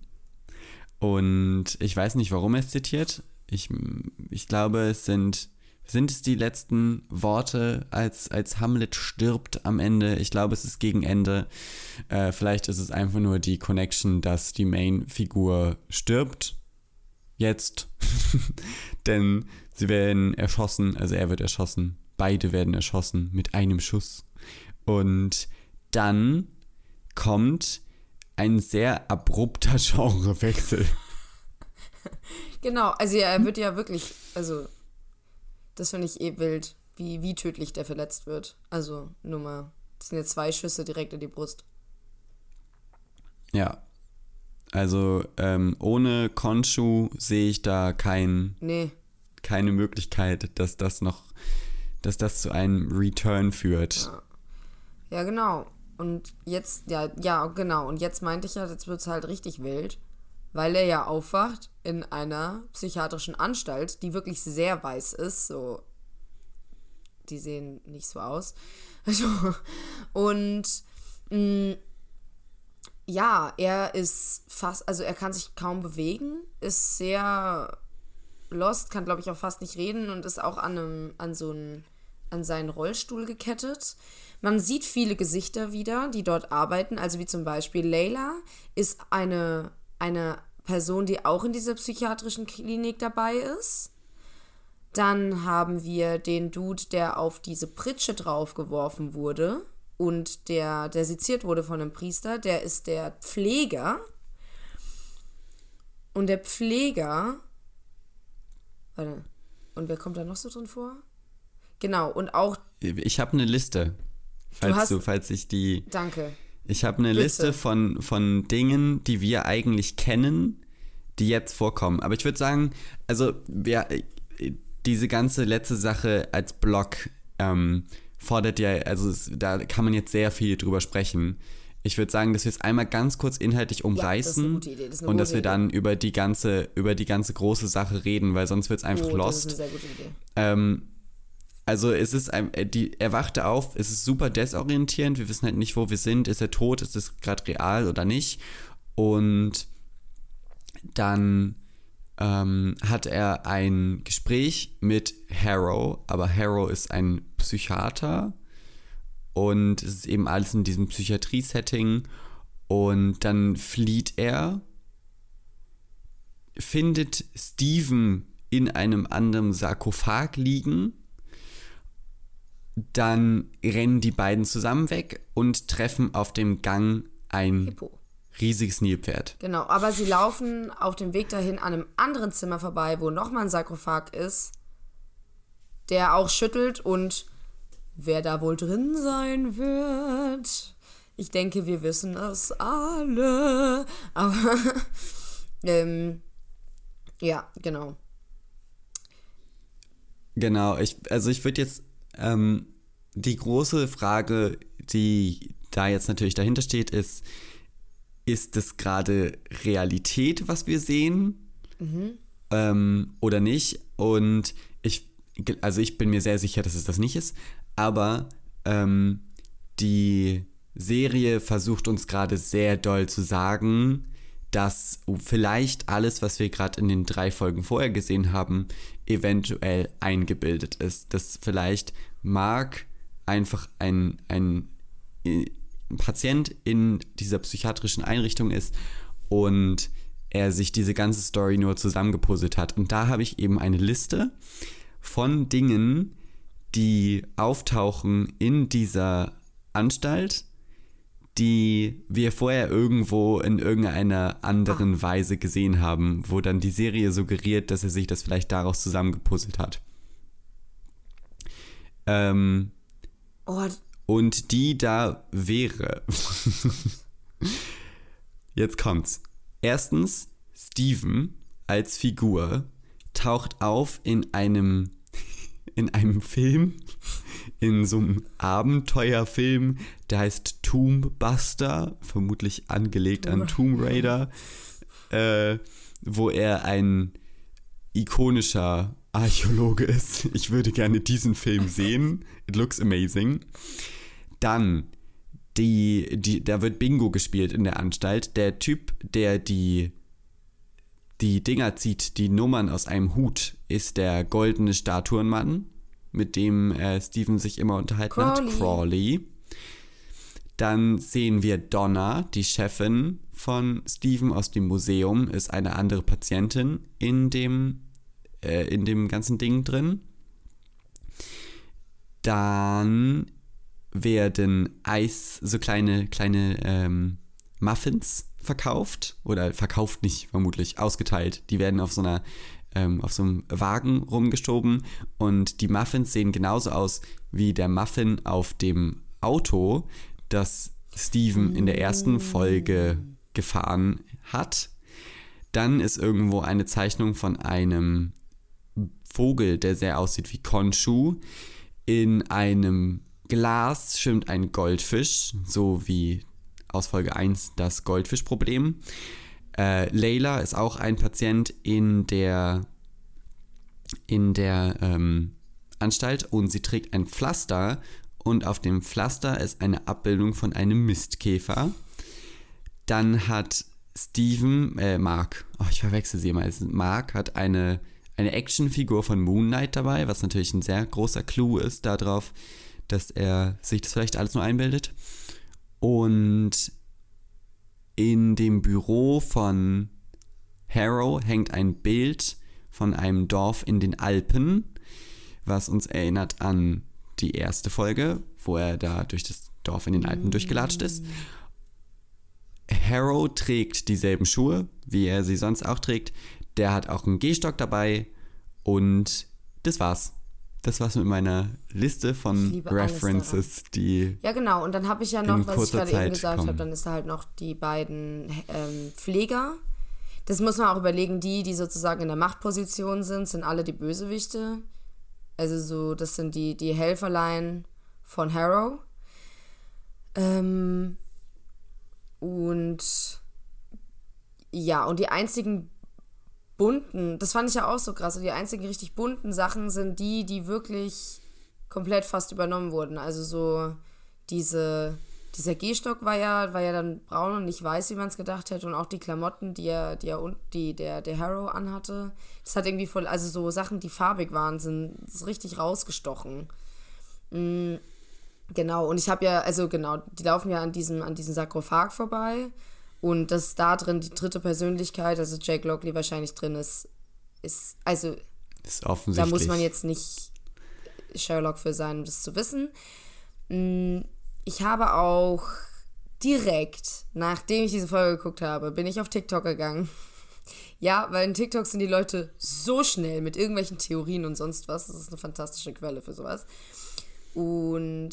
Und ich weiß nicht, warum er es zitiert. Ich, ich glaube, es sind sind es die letzten Worte, als, als Hamlet stirbt am Ende? Ich glaube, es ist gegen Ende. Äh, vielleicht ist es einfach nur die Connection, dass die Main-Figur stirbt. Jetzt. Denn sie werden erschossen, also er wird erschossen. Beide werden erschossen mit einem Schuss. Und dann kommt ein sehr abrupter Genrewechsel. Genau, also ja, er wird ja wirklich, also das finde ich eh wild, wie, wie tödlich der verletzt wird. Also nur mal, das sind jetzt zwei Schüsse direkt in die Brust. Ja. Also ähm, ohne Konshu sehe ich da kein, Nee, keine Möglichkeit, dass das noch, dass das zu einem Return führt. ja genau. Und jetzt, ja, ja, genau. Und jetzt meinte ich ja, jetzt wird es halt richtig wild, weil er ja aufwacht in einer psychiatrischen Anstalt, die wirklich sehr weiß ist. So, die sehen nicht so aus. Also, und mh, ja, er ist fast, also er kann sich kaum bewegen, ist sehr lost, kann glaube ich auch fast nicht reden und ist auch an einem, an so einen, an seinen Rollstuhl gekettet. Man sieht viele Gesichter wieder, die dort arbeiten, also wie zum Beispiel Leila ist eine, eine Person, die auch in dieser psychiatrischen Klinik dabei ist. Dann haben wir den Dude, der auf diese Pritsche draufgeworfen wurde und der, der seziert wurde von einem Priester. Der ist der Pfleger. Und der Pfleger. Warte. Und wer kommt da noch so drin vor? Genau, und auch. Ich habe eine Liste, falls hast- du, falls ich die. Danke. Ich habe eine Bitte. Liste von, von Dingen, die wir eigentlich kennen, die jetzt vorkommen. Aber ich würde sagen, also wir, diese ganze letzte Sache als Blog ähm, fordert ja, also es, da kann man jetzt sehr viel drüber sprechen. Ich würde sagen, dass wir es einmal ganz kurz inhaltlich umreißen Idee, das ist eine und dass wir Idee. dann über die ganze, über die ganze große Sache reden, weil sonst wird es einfach Oh, das lost. ist eine sehr gute Idee. Ähm, also es ist ein, äh, die, er wachte auf, es ist super desorientierend, wir wissen halt nicht, wo wir sind, ist er tot, ist es gerade real oder nicht. Und dann ähm, hat er ein Gespräch mit Harrow, aber Harrow ist ein Psychiater und es ist eben alles in diesem Psychiatrie-Setting und dann flieht er, findet Steven in einem anderen Sarkophag liegen, dann rennen die beiden zusammen weg und treffen auf dem Gang ein Hippo. riesiges Nilpferd. Genau, aber sie laufen auf dem Weg dahin an einem anderen Zimmer vorbei, wo nochmal ein Sarkophag ist, der auch schüttelt und wer da wohl drin sein wird. Ich denke, wir wissen es alle. Aber, ähm, ja, genau. Genau, ich, also ich würde jetzt ähm, die große Frage, die da jetzt natürlich dahinter steht, ist, ist es gerade Realität, was wir sehen ähm, oder nicht? Und ich, also ich bin mir sehr sicher, dass es das nicht ist, aber ähm, die Serie versucht uns gerade sehr doll zu sagen, dass vielleicht alles, was wir gerade in den drei Folgen vorher gesehen haben, eventuell eingebildet ist. Dass vielleicht Mark einfach ein, ein, äh, Patient in dieser psychiatrischen Einrichtung ist und er sich diese ganze Story nur zusammengepuzzelt hat. Und da habe ich eben eine Liste von Dingen, die auftauchen in dieser Anstalt, die wir vorher irgendwo in irgendeiner anderen Weise gesehen haben, wo dann die Serie suggeriert, dass er sich das vielleicht daraus zusammengepuzzelt hat. Ähm, Oh, und die da wäre. Jetzt kommt's. Erstens, Steven als Figur taucht auf in einem in einem Film, in so einem Abenteuerfilm, der heißt Tomb Buster, vermutlich angelegt an Tomb Raider, äh, wo er ein ikonischer Archäologe ist. Ich würde gerne diesen Film sehen. It looks amazing. Dann, die, die, da wird Bingo gespielt in der Anstalt. Der Typ, der die, die Dinger zieht, die Nummern aus einem Hut, ist der goldene Statuenmann. mit dem äh, Steven sich immer unterhalten Crawley. hat, Crawley. Dann sehen wir Donna, die Chefin von Steven aus dem Museum, ist eine andere Patientin in dem, äh, in dem ganzen Ding drin. Dann werden Eis, so kleine, kleine ähm, Muffins verkauft. Oder verkauft nicht, vermutlich, ausgeteilt. Die werden auf so einer, ähm, auf so einem Wagen rumgeschoben. Und die Muffins sehen genauso aus wie der Muffin auf dem Auto, das Steven in der ersten Folge gefahren hat. Dann ist irgendwo eine Zeichnung von einem Vogel, der sehr aussieht wie Konshu. In einem Glas schwimmt ein Goldfisch, so wie aus Folge 1 das Goldfischproblem. Äh, Layla ist auch ein Patient in der, in der ähm, Anstalt und sie trägt ein Pflaster und auf dem Pflaster ist eine Abbildung von einem Mistkäfer. Dann hat Steven, äh, Mark, oh, ich verwechsel sie immer, Mark hat eine, eine Actionfigur von Moon Knight dabei, was natürlich ein sehr großer Clou ist darauf, dass er sich das vielleicht alles nur einbildet. Und in dem Büro von Harrow hängt ein Bild von einem Dorf in den Alpen, was uns erinnert an die erste Folge, wo er da durch das Dorf in den Alpen durchgelatscht ist. Harrow trägt dieselben Schuhe, wie er sie sonst auch trägt. Der hat auch einen Gehstock dabei und das war's. Das war's mit meiner Liste von References, die Ja, genau. Und dann habe ich ja noch, was ich gerade eben Zeit gesagt kommen. habe, dann ist da halt noch die beiden ähm, Pfleger. Das muss man auch überlegen, die, die sozusagen in der Machtposition sind, sind alle die Bösewichte. Also so, das sind die, die Helferlein von Harrow. Ähm, und ja, und die einzigen bunten, das fand ich ja auch so krass, die einzigen richtig bunten Sachen sind die, die wirklich komplett fast übernommen wurden. Also so diese, dieser Gehstock war ja, war ja dann braun und nicht weiß, wie man es gedacht hätte. Und auch die Klamotten, die er, die er die der, der Harrow anhatte. Das hat irgendwie voll, also so Sachen, die farbig waren, sind richtig rausgestochen. Mm, Genau, und ich habe ja, also genau, die laufen ja an diesem, an diesem Sarkophag vorbei. Und dass da drin die dritte Persönlichkeit, also Jake Lockley wahrscheinlich drin ist, ist, also ist da offensichtlich. muss man jetzt nicht Sherlock für sein, um das zu wissen. Mm, Ich habe auch direkt, nachdem ich diese Folge geguckt habe, bin ich auf TikTok gegangen. Ja, weil in TikTok sind die Leute so schnell mit irgendwelchen Theorien und sonst was. Das ist eine fantastische Quelle für sowas. Und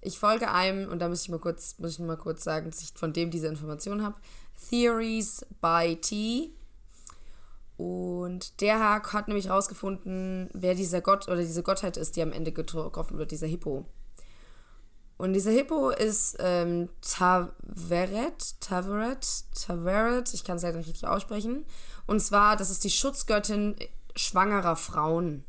ich folge einem, und da muss ich mal kurz, muss ich mal kurz sagen, dass ich von dem diese Information habe. Theories by T. Und der Hack hat nämlich rausgefunden, wer dieser Gott oder diese Gottheit ist, die am Ende getroffen wird, dieser Hippo. Und dieser Hippo ist ähm, Taveret, Taveret, Taveret, ich kann es leider nicht richtig aussprechen. Und zwar, das ist die Schutzgöttin schwangerer Frauen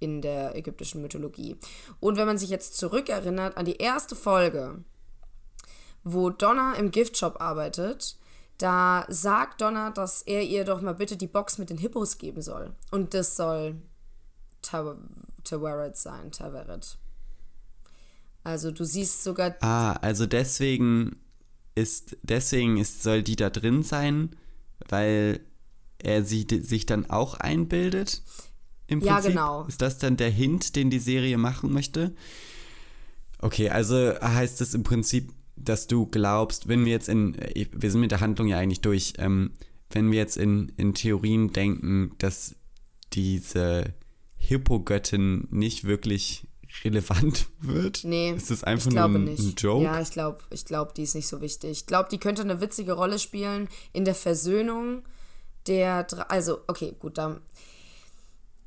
in der ägyptischen Mythologie. Und wenn man sich jetzt zurückerinnert an die erste Folge, wo Donna im Giftshop arbeitet, da sagt Donna, dass er ihr doch mal bitte die Box mit den Hippos geben soll. Und das soll Taw- Taweret sein, Taweret. Also du siehst sogar Ah, also deswegen ist, deswegen ist, soll die da drin sein, weil er sie, sich dann auch einbildet? Im Ja, Prinzip? genau. Ist das dann der Hint, den die Serie machen möchte? Okay, also heißt es im Prinzip, dass du glaubst, wenn wir jetzt in, wir sind mit der Handlung ja eigentlich durch, ähm, wenn wir jetzt in, in Theorien denken, dass diese Hippogöttin nicht wirklich relevant wird? Nee, Ist das einfach nur ein, nicht. ein Joke? Ja, ich glaube, ich glaub, die ist nicht so wichtig. Ich glaube, die könnte eine witzige Rolle spielen in der Versöhnung der. Also, okay, gut, dann.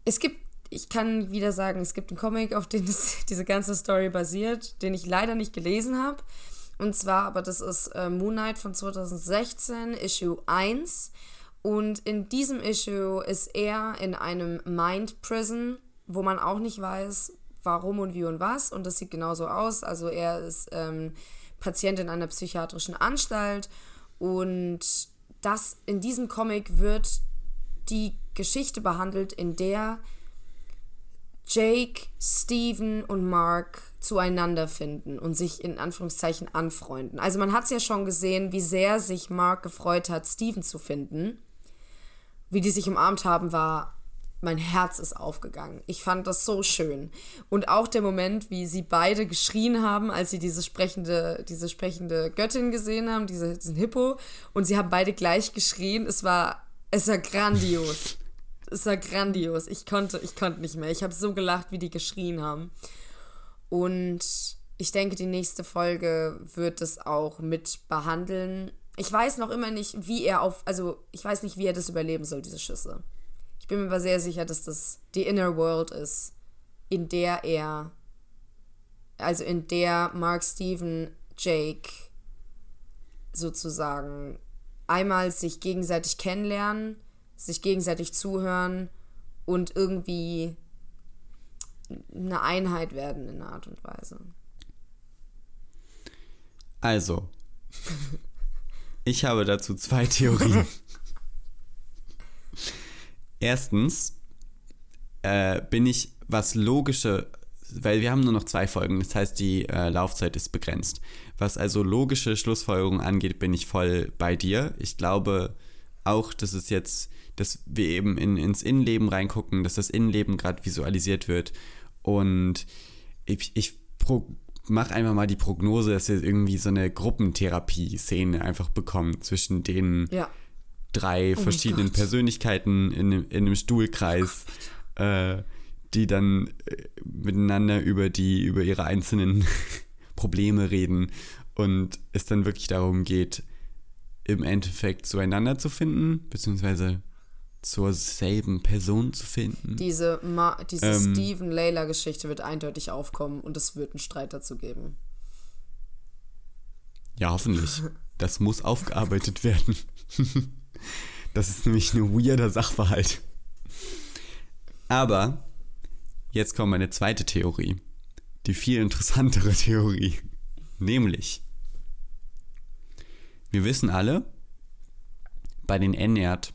Es gibt, ich kann wieder sagen, es gibt einen Comic, auf den das, diese ganze Story basiert, den ich leider nicht gelesen habe. Und zwar, aber das ist äh, Moon Knight von 2016, Issue 1. Und in diesem Issue ist er in einem Mind Prison, wo man auch nicht weiß, warum und wie und was. Und das sieht genauso aus. Also er ist ähm, Patient in einer psychiatrischen Anstalt. Und das in diesem Comic wird die Geschichte behandelt, in der Jake, Steven und Mark zueinander finden und sich in Anführungszeichen anfreunden. Also man hat es ja schon gesehen, wie sehr sich Mark gefreut hat, Steven zu finden. Wie die sich umarmt haben, war mein Herz ist aufgegangen. Ich fand das so schön. Und auch der Moment, wie sie beide geschrien haben, als sie diese sprechende, diese sprechende Göttin gesehen haben, diese, diesen Hippo, und sie haben beide gleich geschrien. Es war, es war grandios. es war grandios. Ich konnte, ich konnte nicht mehr. Ich habe so gelacht, wie die geschrien haben. Und ich denke, die nächste Folge wird es auch mit behandeln. Ich weiß noch immer nicht, wie er auf, also ich weiß nicht, wie er das überleben soll, diese Schüsse. Ich bin mir aber sehr sicher, dass das die Inner World ist, in der er, also in der Mark Steven Jake sozusagen einmal sich gegenseitig kennenlernen, sich gegenseitig zuhören und irgendwie eine Einheit werden in einer Art und Weise. Also, ich habe dazu zwei Theorien. Erstens äh, bin ich, was logische, weil wir haben nur noch zwei Folgen, das heißt, die äh, Laufzeit ist begrenzt. Was also logische Schlussfolgerungen angeht, bin ich voll bei dir. Ich glaube auch, dass es jetzt, dass wir eben in, ins Innenleben reingucken, dass das Innenleben gerade visualisiert wird. Und ich, ich mache einfach mal die Prognose, dass wir irgendwie so eine Gruppentherapie-Szene einfach bekommen zwischen den. Ja drei oh verschiedenen Persönlichkeiten in, in einem Stuhlkreis, oh äh, die dann äh, miteinander über die, über ihre einzelnen Probleme reden und es dann wirklich darum geht, im Endeffekt zueinander zu finden, beziehungsweise zur selben Person zu finden. Diese, Ma diese ähm, Steven-Layla-Geschichte wird eindeutig aufkommen und es wird einen Streit dazu geben. Ja, hoffentlich. Das muss aufgearbeitet werden. Das ist nämlich ein weirder Sachverhalt. Aber jetzt kommt meine zweite Theorie. Die viel interessantere Theorie. Nämlich, wir wissen alle, bei den Ennerd,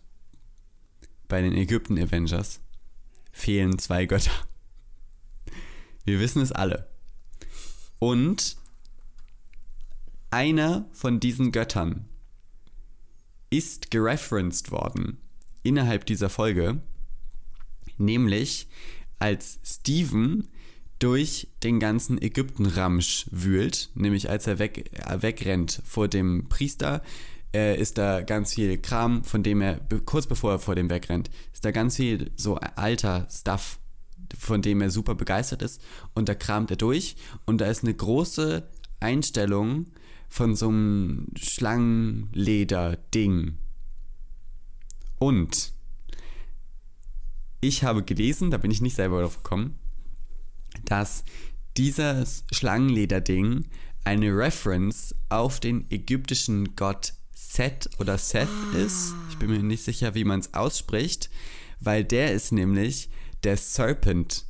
bei den Ägypten Avengers, fehlen zwei Götter. Wir wissen es alle. Und einer von diesen Göttern ist gereferenced worden innerhalb dieser Folge, nämlich als Steven durch den ganzen Ägypten-Ramsch wühlt, nämlich als er weg, äh, wegrennt vor dem Priester, äh, ist da ganz viel Kram, von dem er, kurz bevor er vor dem wegrennt, ist da ganz viel so alter Stuff, von dem er super begeistert ist und da kramt er durch und da ist eine große Einstellung von so einem Schlangenleder-Ding. Und ich habe gelesen, da bin ich nicht selber drauf gekommen, dass dieses Schlangenleder-Ding eine Reference auf den ägyptischen Gott Set oder Seth ah. ist. Ich bin mir nicht sicher, wie man es ausspricht, weil der ist nämlich der Serpent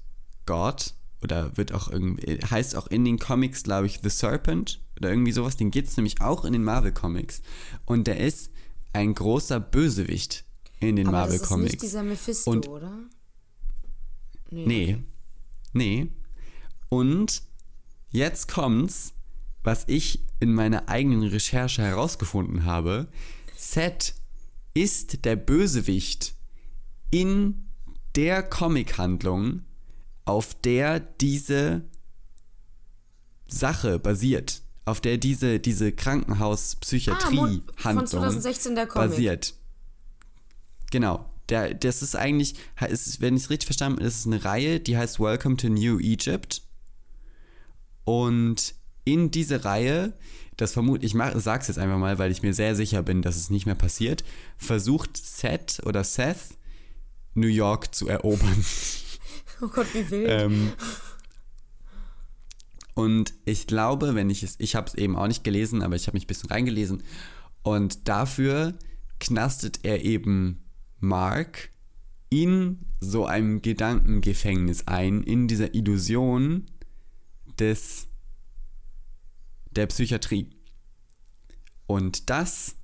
God oder wird auch irgendwie, heißt auch in den Comics, glaube ich, The Serpent oder irgendwie sowas. Den gibt es nämlich auch in den Marvel Comics. Und der ist ein großer Bösewicht in den Aber Marvel Comics. Das ist nicht dieser Mephisto, Und, oder? Nee. Nee. Nee. Und jetzt kommt's, was ich in meiner eigenen Recherche herausgefunden habe. Seth ist der Bösewicht in der Comic-Handlung, auf der diese Sache basiert, auf der diese, diese Krankenhauspsychiatrie-Handlung ah, basiert. Genau. Der, das ist eigentlich, ist, wenn ich es richtig verstanden habe, ist es eine Reihe, die heißt Welcome to New Egypt. Und in diese Reihe, das vermute ich, mach, sag's jetzt einfach mal, weil ich mir sehr sicher bin, dass es nicht mehr passiert, versucht Seth oder Seth New York zu erobern. Oh Gott, wie wild. ähm, und ich glaube, wenn ich es, ich habe es eben auch nicht gelesen, aber ich habe mich ein bisschen reingelesen. Und dafür knastet er eben Mark in so einem Gedankengefängnis ein, in dieser Illusion des der Psychiatrie. Und das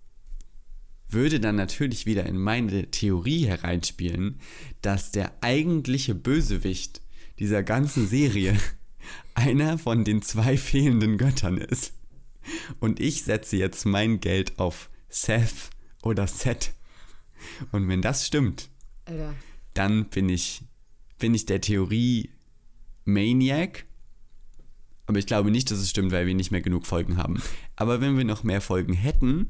würde dann natürlich wieder in meine Theorie hereinspielen, dass der eigentliche Bösewicht dieser ganzen Serie einer von den zwei fehlenden Göttern ist. Und ich setze jetzt mein Geld auf Seth oder Seth. Und wenn das stimmt, Alter. dann bin ich, bin ich der Theorie Maniac. Aber ich glaube nicht, dass es stimmt, weil wir nicht mehr genug Folgen haben. Aber wenn wir noch mehr Folgen hätten,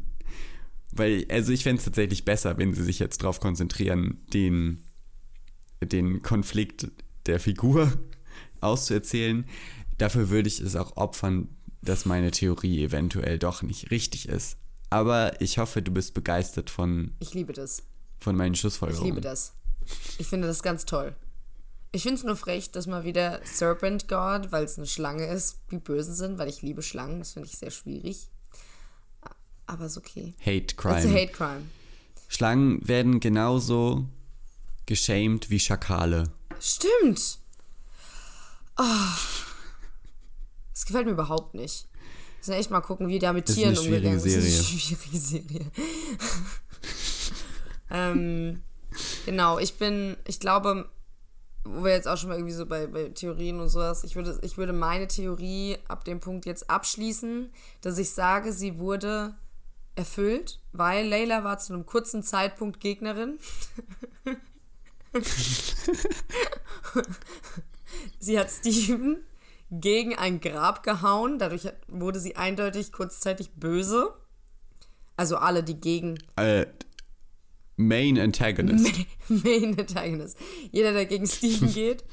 weil, also ich fände es tatsächlich besser, wenn sie sich jetzt darauf konzentrieren, den, den Konflikt der Figur auszuerzählen. Dafür würde ich es auch opfern, dass meine Theorie eventuell doch nicht richtig ist. Aber ich hoffe, du bist begeistert von, Ich liebe das. von meinen Ich Schlussfolgerungen. liebe das. Ich finde das ganz toll. Ich finde es nur frech, dass mal wieder Serpent God, weil es eine Schlange ist, die Bösen sind, weil ich liebe Schlangen. Das finde ich sehr schwierig. Aber ist okay. Hate It's a Crime. hate crime. Schlangen werden genauso geschämt wie Schakale. Stimmt. Oh. Das gefällt mir überhaupt nicht. Wir müssen echt mal gucken, wie da mit Das ist Tieren umgegangen wird. Das ist eine schwierige Serie. ähm, genau, ich bin, ich glaube, wo wir jetzt auch schon mal irgendwie so bei, bei Theorien und sowas, ich würde, ich würde meine Theorie ab dem Punkt jetzt abschließen, dass ich sage, sie wurde erfüllt, weil Layla war zu einem kurzen Zeitpunkt Gegnerin. sie hat Steven gegen ein Grab gehauen, dadurch wurde sie eindeutig kurzzeitig böse. Also alle, die gegen Äh, Main Antagonist. Main Antagonist. Jeder, der gegen Steven geht.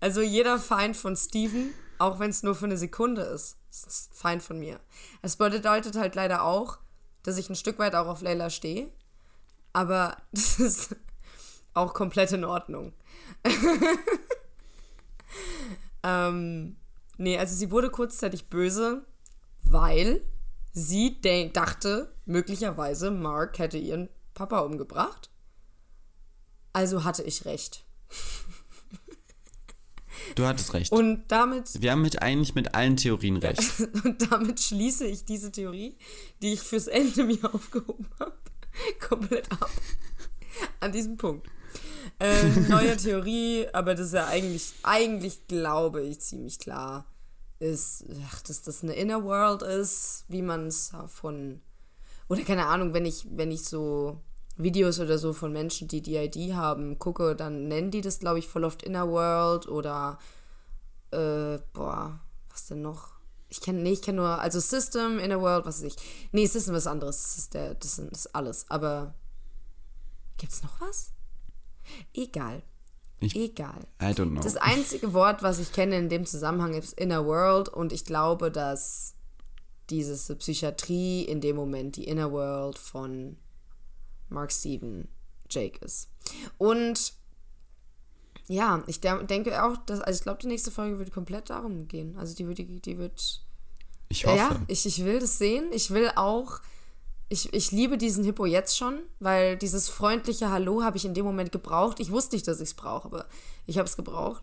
Also jeder Feind von Steven, auch wenn es nur für eine Sekunde ist, ist ein Feind von mir. Es bedeutet halt leider auch, dass ich ein Stück weit auch auf Layla stehe. Aber das ist auch komplett in Ordnung. ähm, nee, also sie wurde kurzzeitig böse, weil sie dachte, möglicherweise Mark hätte ihren Papa umgebracht. Also hatte ich recht. Du hattest recht. Und damit, wir haben mit eigentlich mit allen Theorien recht. und damit schließe ich diese Theorie, die ich fürs Ende mir aufgehoben habe, komplett ab. An diesem Punkt. Ähm, neue Theorie, aber das ist ja eigentlich, eigentlich glaube ich ziemlich klar, ist, ach, dass das eine Inner World ist, wie man es von, oder keine Ahnung, wenn ich, wenn ich so Videos oder so von Menschen, die DID haben, gucke, dann nennen die das, glaube ich, voll oft Inner World oder, äh, boah, was denn noch? Ich kenne, nee, ich kenne nur, also System, Inner World, was weiß ich. Nee, System ist was anderes, das ist, der, das ist- alles, aber gibt's noch was? Egal. Ich- Egal. I don't know. Das einzige Wort, was ich kenne in dem Zusammenhang, ist Inner World und ich glaube, dass diese Psychiatrie in dem Moment die Inner World von Mark Steven Jake ist. Und ja, ich de denke auch, dass, also ich glaube, die nächste Folge wird komplett darum gehen. Also die wird, die wird ich hoffe. ja, ich, ich will das sehen. Ich will auch, ich, ich liebe diesen Hippo jetzt schon, weil dieses freundliche Hallo habe ich in dem Moment gebraucht. Ich wusste nicht, dass ich es brauche, aber ich habe es gebraucht.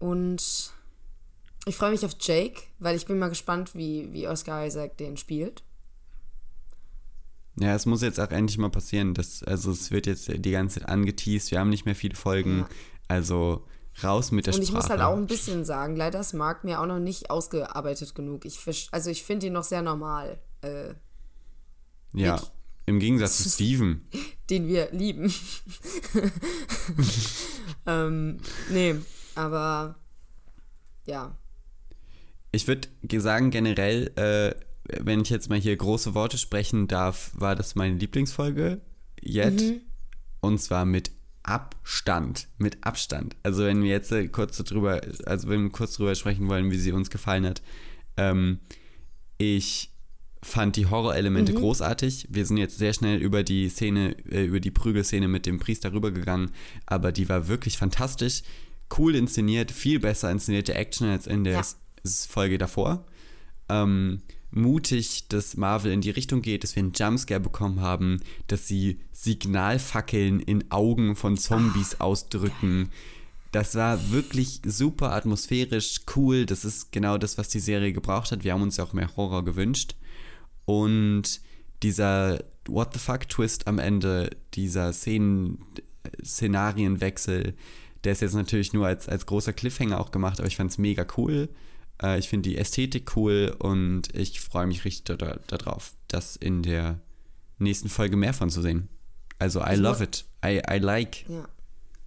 Und ich freue mich auf Jake, weil ich bin mal gespannt, wie, wie Oscar Isaac den spielt. Ja, es muss jetzt auch endlich mal passieren. Dass, also es wird jetzt die ganze Zeit angeteased. Wir haben nicht mehr viele Folgen. Ja. Also raus mit der Und ich Sprache. muss halt auch ein bisschen sagen, leider ist Mark mir auch noch nicht ausgearbeitet genug. Ich, also ich finde ihn noch sehr normal, äh, ja, ich- im Gegensatz zu Steven. den wir lieben. ähm, nee, aber ja. Ich würde sagen, generell, äh, wenn ich jetzt mal hier große Worte sprechen darf, war das meine Lieblingsfolge yet. Mhm. Und zwar mit Abstand. Mit Abstand. Also wenn wir jetzt äh, kurz drüber, also wenn wir kurz drüber sprechen wollen, wie sie uns gefallen hat. Ähm, ich fand die Horrorelemente Mhm. großartig. Wir sind jetzt sehr schnell über die Szene, äh, über die Prügelszene mit dem Priester rübergegangen, aber die war wirklich fantastisch, cool inszeniert, viel besser inszenierte Action als in der Ja. Folge davor. Ähm, mutig, dass Marvel in die Richtung geht, dass wir einen Jumpscare bekommen haben, dass sie Signalfackeln in Augen von Zombies Ah, ausdrücken. Das war wirklich super atmosphärisch, cool. Das ist genau das, was die Serie gebraucht hat. Wir haben uns ja auch mehr Horror gewünscht. Und dieser What the fuck Twist am Ende, dieser Szenen, Szenarienwechsel, Der ist jetzt natürlich nur als, als großer Cliffhanger auch gemacht, aber ich fand es mega cool. Äh, ich finde die Ästhetik cool und ich freue mich richtig darauf, da, das in der nächsten Folge mehr von zu sehen. Also I Ich love it. I, I like. Ja.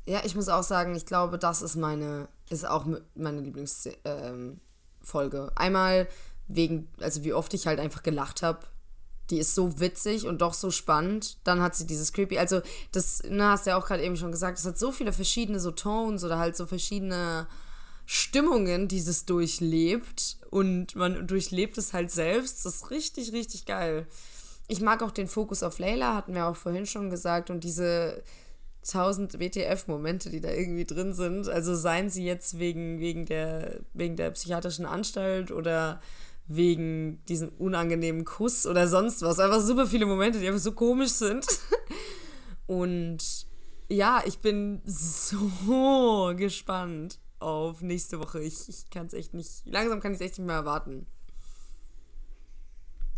Ja, ich muss auch sagen, ich glaube, das ist meine, ist auch meine Lieblingsfolge. Ähm. Einmal wegen, also wie oft ich halt einfach gelacht habe. Die ist so witzig und doch so spannend. Dann hat sie dieses creepy, also das, na, hast du ja auch gerade eben schon gesagt, es hat so viele verschiedene so Tones oder halt so verschiedene Stimmungen, die es durchlebt und man durchlebt es halt selbst. Das ist richtig, richtig geil. Ich mag auch den Fokus auf Layla, hatten wir auch vorhin schon gesagt, und diese 1000 WTF-Momente, die da irgendwie drin sind. Also seien sie jetzt wegen, wegen, der, wegen der psychiatrischen Anstalt oder wegen diesem unangenehmen Kuss oder sonst was. Einfach super viele Momente, die einfach so komisch sind. Und ja, ich bin so gespannt auf nächste Woche. Ich, ich kann es echt nicht, langsam kann ich es echt nicht mehr erwarten.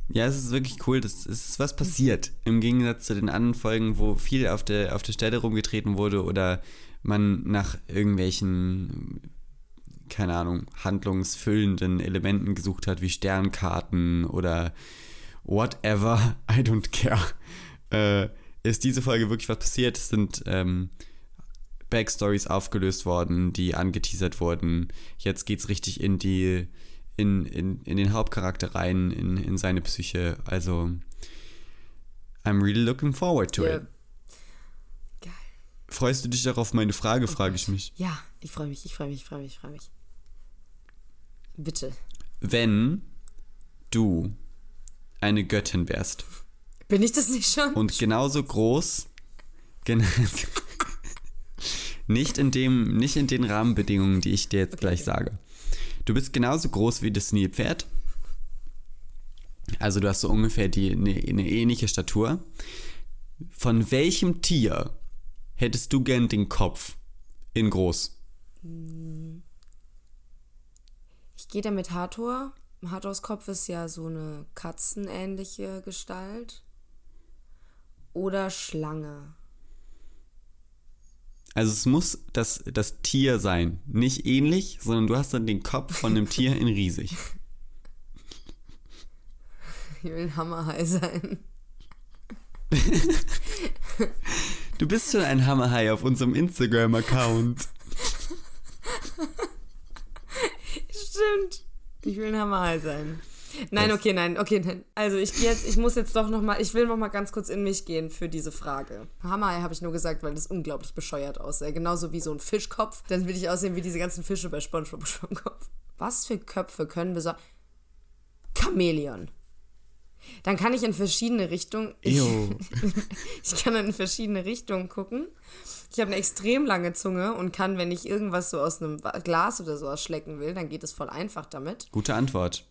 Ja, es ist wirklich cool. Es ist was passiert. Im Gegensatz zu den anderen Folgen, wo viel auf der, auf der Stelle rumgetreten wurde oder man nach irgendwelchen, keine Ahnung, handlungsfüllenden Elementen gesucht hat, wie Sternkarten oder whatever. I don't care. Äh, ist diese Folge wirklich was passiert? Es sind ähm, Backstories aufgelöst worden, die angeteasert wurden. Jetzt geht's richtig in die in, in, in den Hauptcharakter rein, in, in seine Psyche. Also, I'm really looking forward to Ja. it. Freust du dich darauf, meine Frage, frage ich mich. Ja, ich freue mich, ich freue mich, ich freue mich, ich freue mich. Bitte. Wenn du eine Göttin wärst Bin ich das nicht schon? und genauso groß, gen nicht, in dem, nicht in den Rahmenbedingungen, die ich dir jetzt gleich okay. sage. Du bist genauso groß wie das Nilpferd. Also du hast so ungefähr die, eine, eine ähnliche Statur. Von welchem Tier hättest du gern den Kopf in groß? Ich gehe da mit Hathor. Hathors Kopf ist ja so eine katzenähnliche Gestalt. Oder Schlange. Also es muss das, das Tier sein. Nicht ähnlich, sondern du hast dann den Kopf von einem Tier in riesig. Ich will ein Hammerhai sein. Du bist schon ein Hammerhai auf unserem Instagram-Account. Stimmt. Ich will ein Hammerhai sein. Nein, okay, nein, okay, nein. Also ich gehe jetzt, ich muss jetzt doch noch mal, ich will noch mal ganz kurz in mich gehen für diese Frage. Hammerhai habe ich nur gesagt, weil das unglaublich bescheuert aussah. Genauso wie so ein Fischkopf. Dann will ich aussehen wie diese ganzen Fische bei SpongeBob Schwammkopf. Was für Köpfe können besonders... Chamäleon. Dann kann ich in verschiedene Richtungen... Ich, ich kann in verschiedene Richtungen gucken. Ich habe eine extrem lange Zunge und kann, wenn ich irgendwas so aus einem Glas oder sowas schlecken will, dann geht es voll einfach damit. Gute Antwort.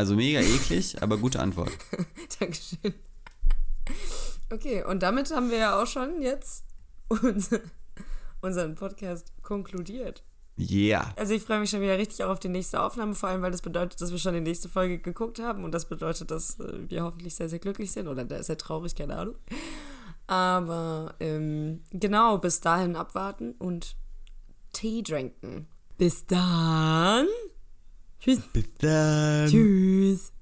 Also mega eklig, aber gute Antwort. Dankeschön. Okay, und damit haben wir ja auch schon jetzt unser, unseren Podcast konkludiert. Yeah. Also ich freue mich schon wieder richtig auch auf die nächste Aufnahme, vor allem weil das bedeutet, dass wir schon die nächste Folge geguckt haben und das bedeutet, dass äh, wir hoffentlich sehr, sehr glücklich sind oder sehr traurig, keine Ahnung. Aber ähm, genau, bis dahin abwarten und Tee trinken. Bis dann. Tschüss. Bis dann. Tschüss.